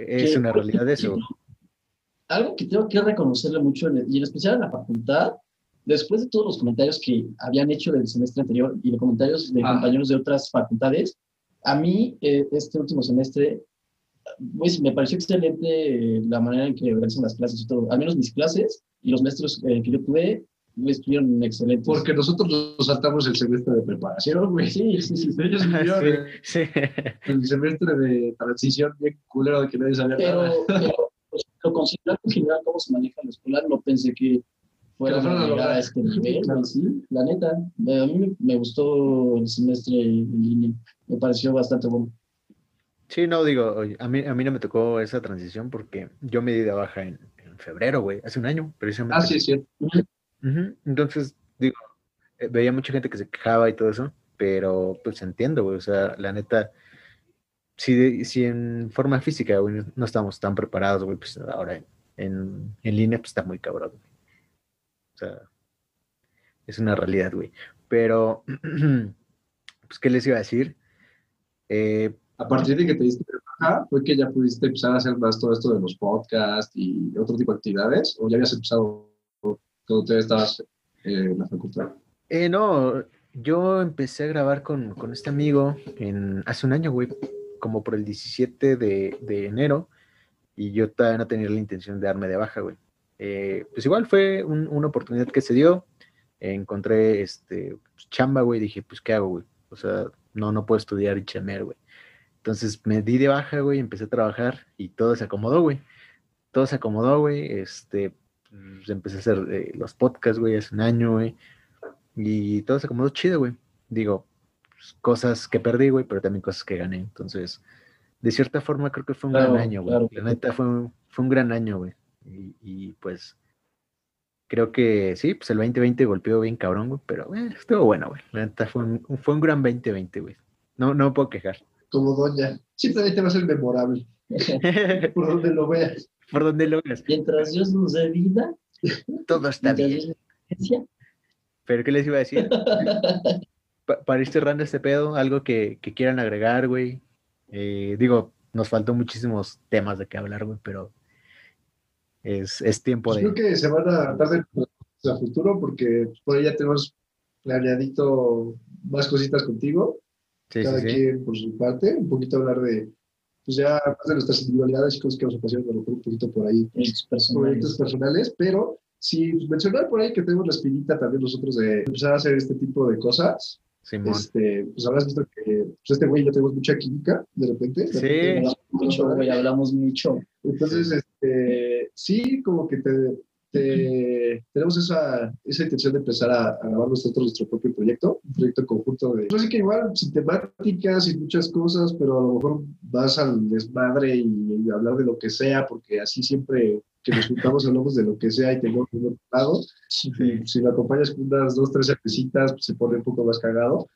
Es Que, una por realidad eso. ejemplo, Algo que tengo que reconocerle mucho, y en especial en la facultad, después de todos los comentarios que habían hecho del semestre anterior y de comentarios de Ah. compañeros de otras facultades, a mí eh, este último semestre pues, me pareció excelente eh, la manera en que realizan las clases y todo. Al menos mis clases y los maestros eh, que yo tuve estuvieron excelentes. Porque nosotros nos saltamos el semestre de preparación, güey. Sí, sí, sí. Ellos <laughs> vivieron Sí, el- sí. el semestre de transición bien culero de que nadie sabía pero, nada. pero pues, lo considerando en general cómo se maneja la escuela, no pensé que fuera a llegar a este nivel, Claro. sí, la neta. Eh, A mí me, gustó el semestre en línea, me pareció bastante bueno. Sí, no, digo, oye, a mí, a mí no me tocó esa transición porque yo me di de baja en, en febrero, güey, hace un año, precisamente. Ah, sí, es Entonces, digo, eh, veía mucha gente que se quejaba y todo eso, pero pues entiendo, güey, o sea, la neta, si, si en forma física, güey, no estamos tan preparados, güey, pues ahora en, en, en línea, pues está muy cabrón, güey. O sea, es una realidad, güey. Pero, <clears throat> pues, ¿qué les iba a decir? Eh, A partir de que te diste baja, fue que ya pudiste empezar a hacer más todo esto de los podcasts y otro tipo de actividades, o ya habías empezado te estabas eh, en la facultad. Eh, no, yo empecé a grabar con, con este amigo en, hace un año, güey, como por el 17 de, de enero, y yo todavía tenía la intención de darme de baja, güey. Eh, pues igual fue un- una oportunidad que se dio, encontré este, pues, chamba, güey, dije, pues, ¿qué hago, güey? O sea, no, no puedo estudiar y chamear, güey. Entonces me di de baja, güey, empecé a trabajar y todo se acomodó, güey. Todo se acomodó, güey, este, pues, empecé a hacer eh, los podcasts, güey, hace un año, güey. Y todo se acomodó chido, güey. Digo, pues, cosas que perdí, güey, pero también cosas que gané. Entonces, de cierta forma, creo que fue un Claro, gran año, güey. claro. La neta fue, un- fue un gran año, güey. Y, y, pues, creo que sí, pues el 2020 golpeó bien cabrón, güey, pero eh, estuvo bueno, güey. La neta fue un, fue un gran 2020, güey. No, no me puedo quejar. Como doña. Simplemente va a ser memorable, <laughs> por donde lo veas. Por donde lo veas, Mientras Dios nos dé vida, todo está bien. Pero, ¿qué les iba a decir? <laughs> Pa- para ir cerrando este pedo, algo que, que quieran agregar, güey. Eh, digo, nos faltó muchísimos temas de qué hablar, güey, pero es, es tiempo Pues de... creo que se van a dar de a futuro porque por ahí ya tenemos planeadito más cositas contigo, Sí, cada sí, sí. quien por su parte, un poquito hablar de, pues ya más de nuestras individualidades y cosas que nos apasionan, a lo mejor un poquito por ahí, proyectos proyectos personales. personales, pero sí pues, mencionar por ahí que tenemos la espinita también nosotros de empezar a hacer este tipo de cosas. Simón. Este, pues habrás visto que pues, este güey y yo tenemos mucha química de repente. de Sí. repente Hablamos mucho, güey, hablamos mucho. Entonces, este, sí, como que te, te- tenemos esa, esa intención de empezar a, a grabar nosotros nuestro propio proyecto, un proyecto conjunto de, no sé que igual, sin temáticas y muchas cosas, pero a lo mejor vas al desmadre y, y hablar de lo que sea, porque así siempre que nos juntamos hablamos de lo que sea y tenemos un lado. Sí. Si me acompañas con unas dos, tres cervecitas, pues se pone un poco más cagado.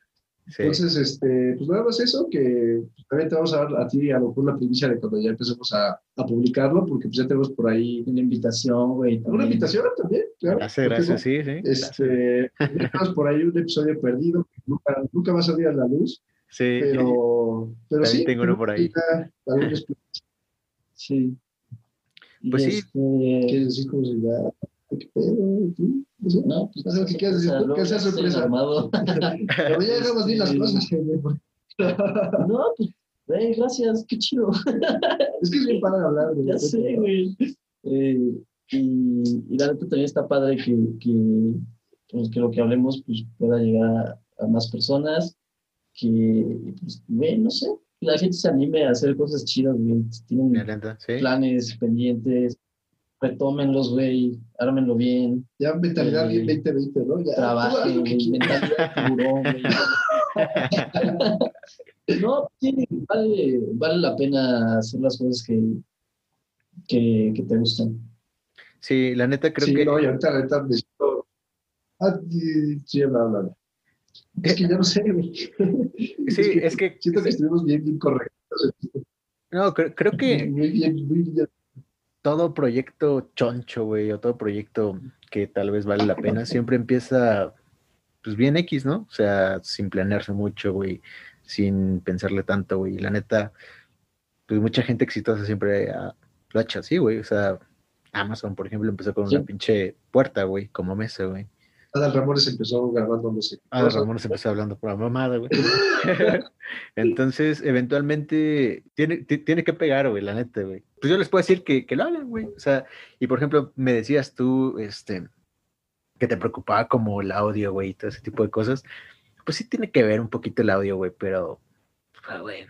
Sí. Entonces, este, pues nada más eso, que también te vamos a dar a ti a lo mejor la primicia de cuando ya empecemos a, a publicarlo, porque pues ya tenemos por ahí Una invitación, güey. una invitación también, claro. Gracias, gracias, sí, sí. Este, tenemos por ahí un episodio perdido que nunca, nunca va a salir a la luz, Sí, pero, pero sí. tengo uno por ahí. Sí. Y Pues sí. este, decir cómo se llama, qué pedo, tú, no pues, No sé qué quieres decir, que sea sorpresa. armado. <laughs> Pero ya dejamos bien las cosas. <laughs> No, pues, gracias, qué chido. Es que es bien padre hablar. güey. <laughs> Ya sé, güey. Eh, y, y la neta también está padre que, que, pues, que lo que hablemos pues, pueda llegar a, a más personas, que, pues, güey, no sé, la gente se anime a hacer cosas chidas, güey. Tienen sí. planes pendientes, retómenlos, güey, ármenlo bien, Ya mentalidad bien Eh, 2020, ¿no? Ya, trabajen, lo que güey, mentalidad tiburón, güey. <laughs> No, sí, vale, vale la pena hacer las cosas que, que, que te gustan. Sí, la neta creo sí, que no, y ahorita, ahorita me siento. Ah, sí, sí, bla, bla, bla. Es que ya no sé, güey. <laughs> sí, es que Siento que estuvimos bien, bien correctos. no, creo, creo que Muy bien, muy bien. Todo proyecto choncho, güey, o todo proyecto que tal vez vale la pena, siempre empieza, pues bien X, ¿no? O sea, sin planearse mucho, güey, sin pensarle tanto, güey. La neta, pues mucha gente exitosa siempre ah, lo ha hecho así, güey. O sea, Amazon, por ejemplo, empezó con Sí. una pinche puerta, güey, como mesa, güey. Adal Ramones empezó grabando, no sé. Ah, Ramón se empezó hablando por la mamada, güey. <laughs> Entonces, eventualmente, tiene, ti- tiene que pegar, güey, la neta, güey. Pues yo les puedo decir que, que lo hagan, güey. O sea, y por ejemplo, me decías tú, este, que te preocupaba como el audio, güey, y todo ese tipo de cosas. Pues sí tiene que ver un poquito el audio, güey, pero, ah, güey,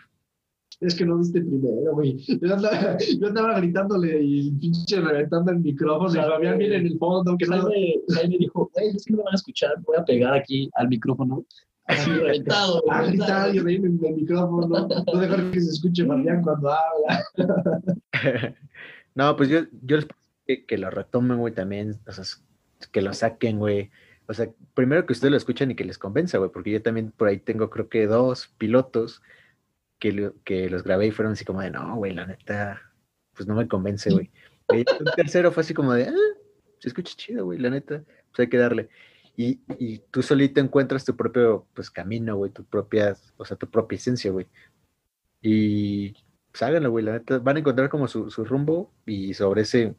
Es que no viste primero, güey. Yo andaba, yo andaba gritándole y pinche reventando el micrófono. Y Fabián viene en el fondo, que no. Jaime, Jaime dijo, güey, es que no me van a escuchar, voy a pegar aquí al micrófono. Así <laughs> reventado, güey, reventado. gritar y reírme en el micrófono. No dejar que se escuche Fabián cuando habla. <laughs> no, pues yo, yo les que, que lo retomen, güey, también, o sea, que lo saquen, güey. O sea, primero que ustedes lo escuchen y que les convenza, güey, porque yo también por ahí tengo, creo que dos pilotos que, que los grabé y fueron así como de, no, güey, la neta, pues no me convence, güey. Y un tercero fue así como de, ah, se escucha chido, güey, la neta, pues hay que darle. Y, y tú solito encuentras tu propio, pues, camino, güey, tu propia, o sea, tu propia esencia, güey. Y pues háganlo, güey, la neta, van a encontrar como su, su rumbo y sobre ese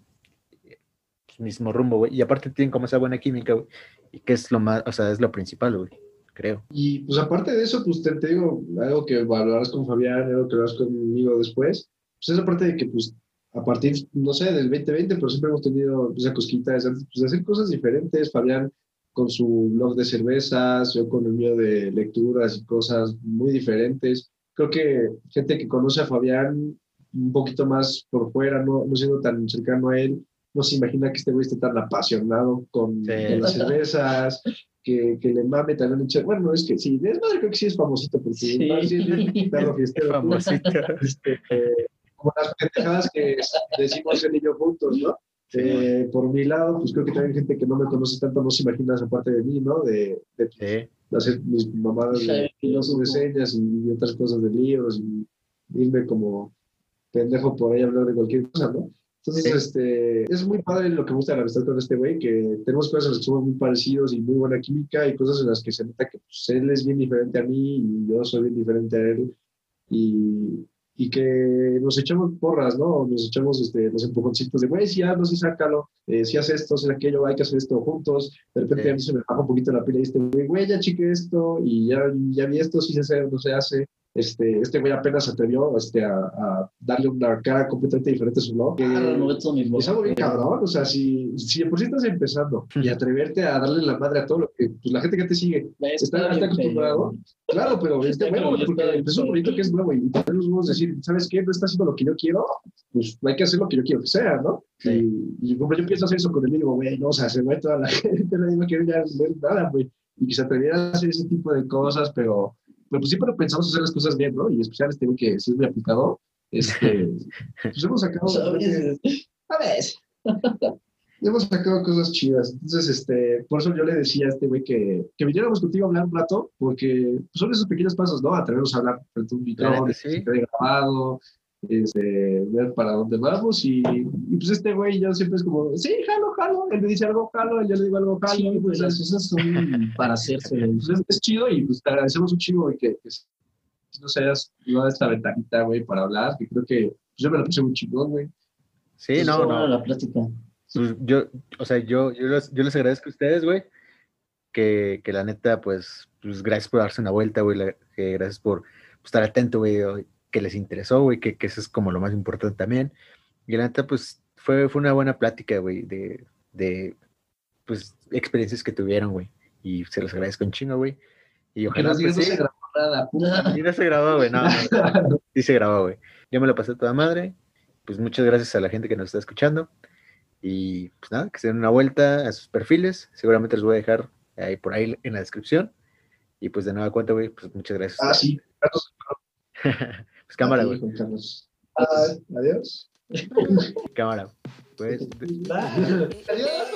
pues, mismo rumbo, güey. Y aparte tienen como esa buena química, güey. Y que es lo más, o sea, es lo principal, güey, creo. Y pues aparte de eso, pues te, te digo, algo que hablarás con Fabián, algo que hablarás conmigo después, pues esa parte de que pues a partir, no sé, del 2020, pero siempre hemos tenido pues, esa cosquita de, hacer- pues, de hacer cosas diferentes, Fabián con su blog de cervezas, yo con el mío de lecturas y cosas muy diferentes. Creo que gente que conoce a Fabián un poquito más por fuera, no, no siendo tan cercano a él, no se imagina que este güey esté tan apasionado con, Sí. con las cervezas, que, que le mame también el che- Bueno, es que sí, es madre, creo que sí es famosito, porque Sí. sí es <laughs> perro fiestero. Famosito. Este, eh, como las pendejadas que decimos él y yo juntos, ¿no? Eh, por mi lado, pues creo que también gente que no me conoce tanto no se imagina esa parte de mí, ¿no? De, de, Sí. de hacer mis mamadas de, Jaime, filósofo. reseñas y otras cosas de libros y irme como pendejo por ahí a hablar de cualquier cosa, ¿no? Entonces, Sí. este, es muy padre lo que me gusta de la amistad con este güey, que tenemos cosas en las que somos muy parecidos y muy buena química y cosas en las que se nota que pues, él es bien diferente a mí y yo soy bien diferente a él y, y que nos echamos porras, ¿no? Nos echamos este, los empujoncitos de, güey, si hazlo, si sácalo, eh, si haces esto, si aquello, hay que hacer esto juntos. De repente Sí. a mí se me baja un poquito la pila y este güey, güey, ya chique esto y ya, ya vi esto, si se hace no se hace. Este, este güey apenas se atrevió este, a, a darle una cara completamente diferente a su blog. Ah, esto mismo. es algo bien cabrón, o sea, si, si de por sí estás empezando y atreverte a darle la madre a todo lo que pues, la gente que te sigue, está, está acostumbrado. Claro, pero este bien, porque es un proyecto que es nuevo y tener los huevos de decir, ¿sabes qué? No está haciendo lo que yo quiero, pues hay que hacer lo que yo quiero que sea, ¿no? Sí. Y, y como yo pienso hacer eso con el mínimo, güey, no, o sea, se ve toda la <laughs> gente, nadie no quiere ya ver nada, güey, y que se atreviera a hacer ese tipo de cosas, pero, pero pues siempre pensamos hacer las cosas bien, ¿no? Y especial este güey que sí es muy aplicado, este, <laughs> pues hemos sacado... Sea, a veces- <laughs> a veces. <laughs> hemos sacado cosas chidas. Entonces, este, por eso yo le decía a este güey que, que viniéramos contigo a hablar un rato, porque pues, son esos pequeños pasos, ¿no? Atrevernos a hablar frente a un micrófono, que grabado, este, ver para dónde vamos. Y, y, pues este güey yo siempre es como, sí, jalo, jalo. Él me dice algo, jalo, yo le digo algo, jalo. Sí, pues pues, las cosas son para hacerse. pues, es, es chido y pues te agradecemos un chido, güey, que, que nos hayas dado esta ventanita, güey, para hablar, que creo que pues, yo me la puse muy chingón, güey. Sí, Pues, no, no. la plática. Pues yo, o sea, yo, yo, les, yo les agradezco a ustedes, güey, que, que la neta, pues, pues, gracias por darse una vuelta, güey, la- que gracias por pues, estar atento, güey, que les interesó, güey, que, que eso es como lo más importante también. Y la neta, pues, fue, fue una buena plática, güey, de, de, pues, experiencias que tuvieron, güey, y se los agradezco un chingo, güey. Y ojalá, digas, pues, no sí, se grabó nada, y no se grabó, güey, no, no, sí se grabó, güey. Yo me lo pasé toda madre. Pues muchas gracias a la gente que nos está escuchando. Y pues nada, que se den una vuelta a sus perfiles. Seguramente los voy a dejar ahí por ahí en la descripción. Y pues de nueva cuenta, güey, pues muchas gracias. Ah, sí. Carlos, <laughs> pues cámara, güey. Ay, adiós. cámara. Pues, <laughs> Adiós,